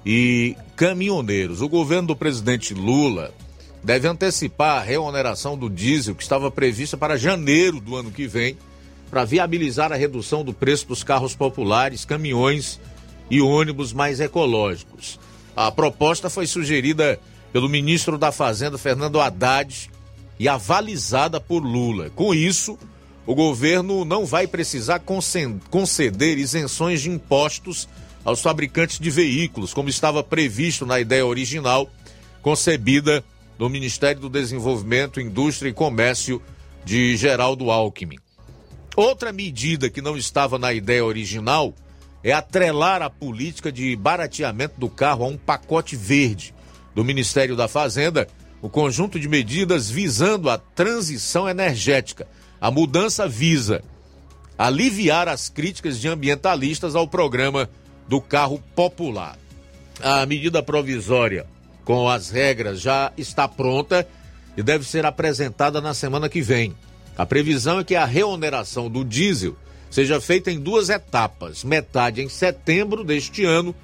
e caminhoneiros. O governo do presidente Lula deve antecipar a reoneração do diesel que estava prevista para janeiro do ano que vem para viabilizar a redução do preço dos carros populares, caminhões e ônibus mais ecológicos. A proposta foi sugerida pelo ministro da Fazenda, Fernando Haddad, e avalizada por Lula. Com isso, o governo não vai precisar conceder isenções de impostos aos fabricantes de veículos, como estava previsto na ideia original concebida no Ministério do Desenvolvimento, Indústria e Comércio de Geraldo Alckmin. Outra medida que não estava na ideia original é atrelar a política de barateamento do carro a um pacote verde do Ministério da Fazenda, o conjunto de medidas visando a transição energética. A mudança visa aliviar as críticas de ambientalistas ao programa do carro popular. A medida provisória com as regras já está pronta e deve ser apresentada na semana que vem. A previsão é que a reoneração do diesel seja feita em duas etapas: metade em setembro deste ano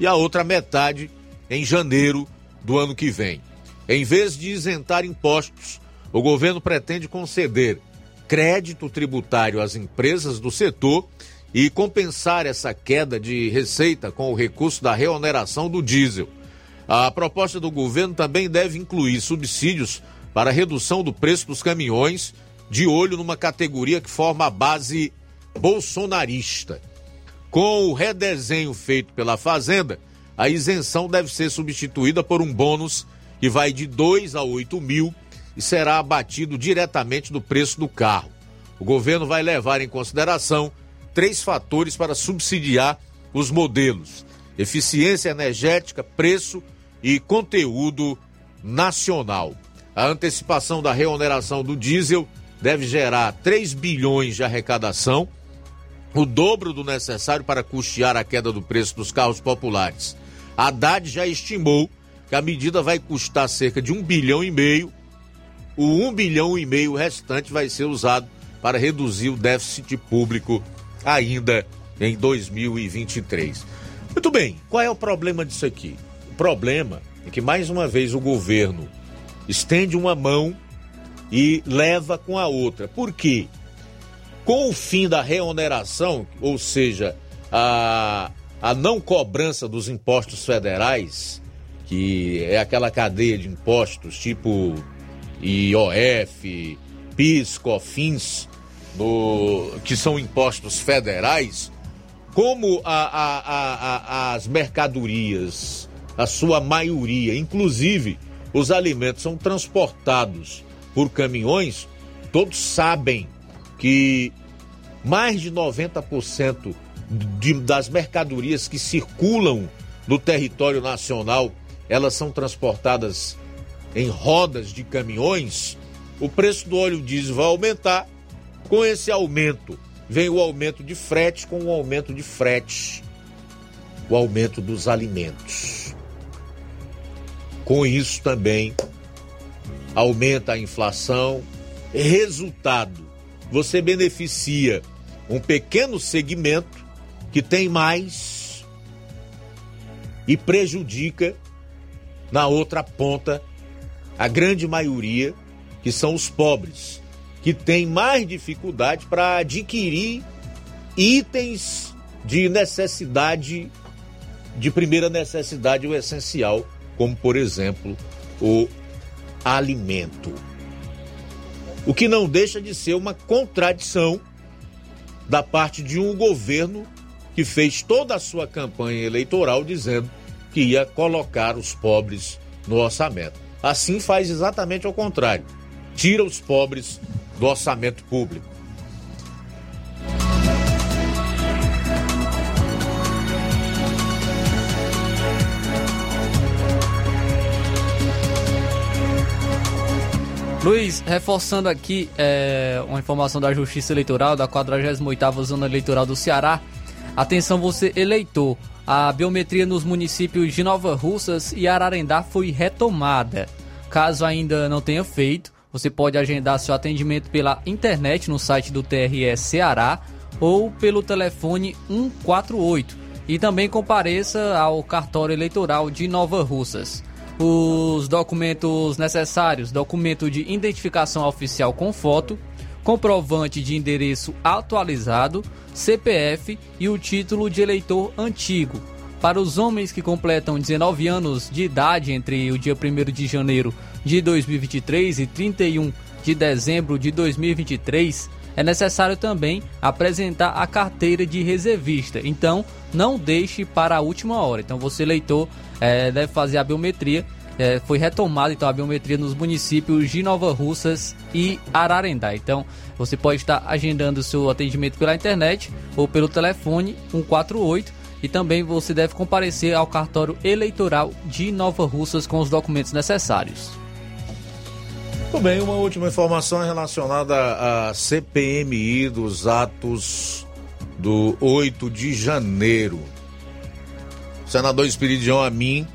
e a outra metade em janeiro do ano que vem. Em vez de isentar impostos, o governo pretende conceder crédito tributário às empresas do setor e compensar essa queda de receita com o recurso da reoneração do diesel. A proposta do governo também deve incluir subsídios para redução do preço dos caminhões de olho numa categoria que forma a base bolsonarista. Com o redesenho feito pela Fazenda, a isenção deve ser substituída por um bônus que vai de 2 a 8 mil e será abatido diretamente do preço do carro. O governo vai levar em consideração três fatores para subsidiar os modelos: eficiência energética, preço e conteúdo nacional. A antecipação da reoneração do diesel deve gerar 3 bilhões de arrecadação, o dobro do necessário para custear a queda do preço dos carros populares. A Haddad já estimou que a medida vai custar cerca de um bilhão e meio o 1 bilhão e meio restante vai ser usado para reduzir o déficit público ainda em 2023. Muito bem, qual é o problema disso aqui? O problema é que mais uma vez o governo estende uma mão e leva com a outra. Por quê? Com o fim da reoneração, ou seja, a, a não cobrança dos impostos federais, que é aquela cadeia de impostos tipo IOF, PIS, COFINS, no, que são impostos federais, como a, a, a, as mercadorias, a sua maioria, inclusive os alimentos, são transportados por caminhões, todos sabem que mais de 90% de, das mercadorias que circulam no território nacional, elas são transportadas em rodas de caminhões, o preço do óleo diesel vai aumentar. Com esse aumento, vem o aumento de frete, com o aumento de frete, o aumento dos alimentos. Com isso também aumenta a inflação. Resultado: você beneficia um pequeno segmento que tem mais e prejudica na outra ponta a grande maioria, que são os pobres, que têm mais dificuldade para adquirir itens de necessidade, de primeira necessidade, o essencial, como por exemplo o alimento. O que não deixa de ser uma contradição da parte de um governo que fez toda a sua campanha eleitoral dizendo que ia colocar os pobres no orçamento. Assim faz exatamente ao contrário. Tira os pobres do orçamento público. Luiz, reforçando aqui é, uma informação da Justiça Eleitoral da 48ª Zona Eleitoral do Ceará. Atenção você eleitor, a biometria nos municípios de Nova Russas e Ararendá foi retomada. Caso ainda não tenha feito, você pode agendar seu atendimento pela internet no site do TRE Ceará ou pelo telefone 148 e também compareça ao cartório eleitoral de Nova Russas os documentos necessários: documento de identificação oficial com foto, comprovante de endereço atualizado, CPF e o título de eleitor antigo. Para os homens que completam 19 anos de idade entre o dia 1 de janeiro de 2023 e 31 de dezembro de 2023, é necessário também apresentar a carteira de reservista. Então, não deixe para a última hora. Então, você, eleitor, é, deve fazer a biometria. É, foi retomada então a biometria nos municípios de Nova Russas e Ararendá. Então, você pode estar agendando seu atendimento pela internet ou pelo telefone 148 e também você deve comparecer ao cartório eleitoral de Nova Russas com os documentos necessários. Muito bem, uma última informação relacionada à CPMI dos atos do 8 de janeiro. Senador Espiridião Amin,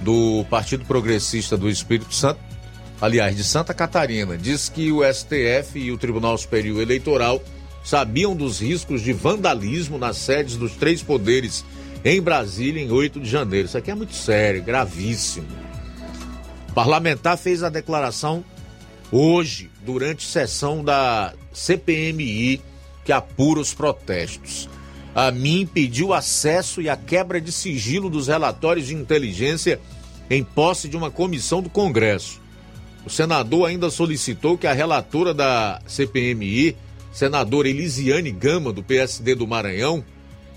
do Partido Progressista do Espírito Santo, aliás, de Santa Catarina, diz que o STF e o Tribunal Superior Eleitoral sabiam dos riscos de vandalismo nas sedes dos três poderes em Brasília em 8 de janeiro. Isso aqui é muito sério, gravíssimo. O parlamentar fez a declaração hoje, durante sessão da CPMI, que apura os protestos. A mim pediu acesso e a quebra de sigilo dos relatórios de inteligência em posse de uma comissão do Congresso. O senador ainda solicitou que a relatora da CPMI, senadora Elisiane Gama, do PSD do Maranhão,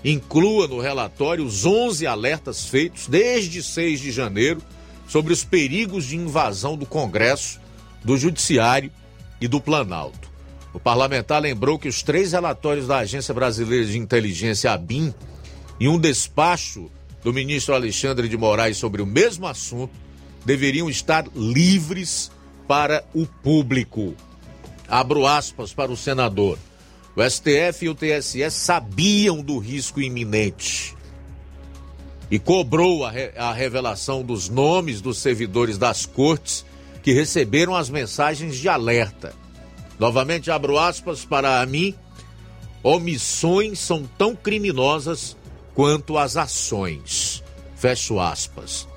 inclua no relatório os 11 alertas feitos desde 6 de janeiro sobre os perigos de invasão do Congresso, do Judiciário e do Planalto. O parlamentar lembrou que os três relatórios da Agência Brasileira de Inteligência, ABIN, e um despacho do ministro Alexandre de Moraes sobre o mesmo assunto deveriam estar livres para o público. Abro aspas para o senador. O STF e o TSE sabiam do risco iminente e cobrou a, re a revelação dos nomes dos servidores das cortes que receberam as mensagens de alerta. Novamente abro aspas para mim. Omissões são tão criminosas quanto as ações. Fecho aspas.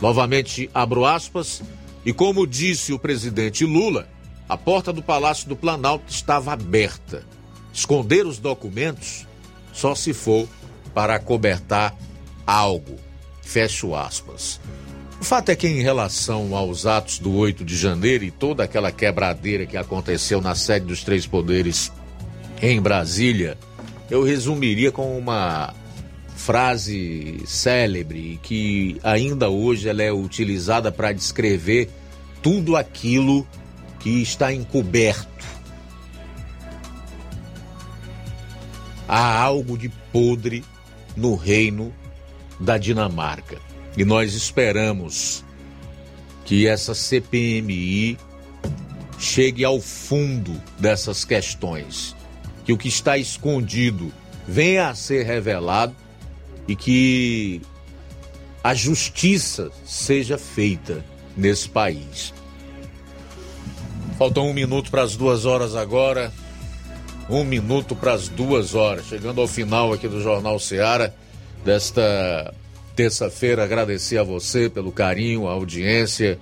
Novamente abro aspas. E como disse o presidente Lula, a porta do Palácio do Planalto estava aberta. Esconder os documentos só se for para acobertar algo. Fecho aspas. O fato é que, em relação aos atos do 8 de janeiro e toda aquela quebradeira que aconteceu na sede dos Três Poderes em Brasília, eu resumiria com uma frase célebre que ainda hoje ela é utilizada para descrever tudo aquilo que está encoberto. Há algo de podre no reino da Dinamarca. E nós esperamos que essa CPMI chegue ao fundo dessas questões, que o que está escondido venha a ser revelado e que a justiça seja feita nesse país. Faltam um minuto para as duas horas agora. Um minuto para as duas horas. Chegando ao final aqui do Jornal Seara desta terça-feira. Agradecer a você pelo carinho, a audiência.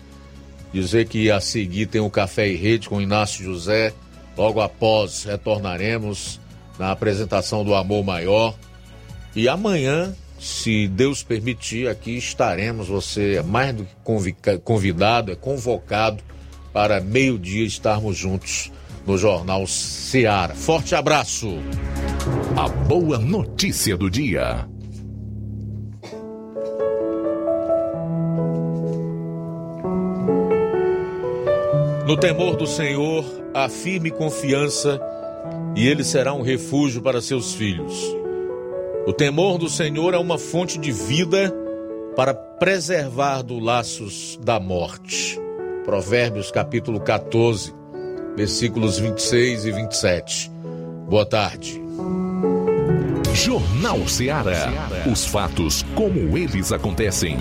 Dizer que a seguir tem o Café e Rede com Inácio José. Logo após retornaremos na apresentação do Amor Maior. E amanhã, se Deus permitir, aqui estaremos. Você é mais do que convidado, é convocado para meio-dia estarmos juntos no Jornal Seara. Forte abraço. A boa notícia do dia. No temor do Senhor, há firme confiança e ele será um refúgio para seus filhos. O temor do Senhor é uma fonte de vida para preservar dos laços da morte. Provérbios capítulo 14, versículos 26 e 27. Boa tarde. Jornal Ceará. Os fatos como eles acontecem.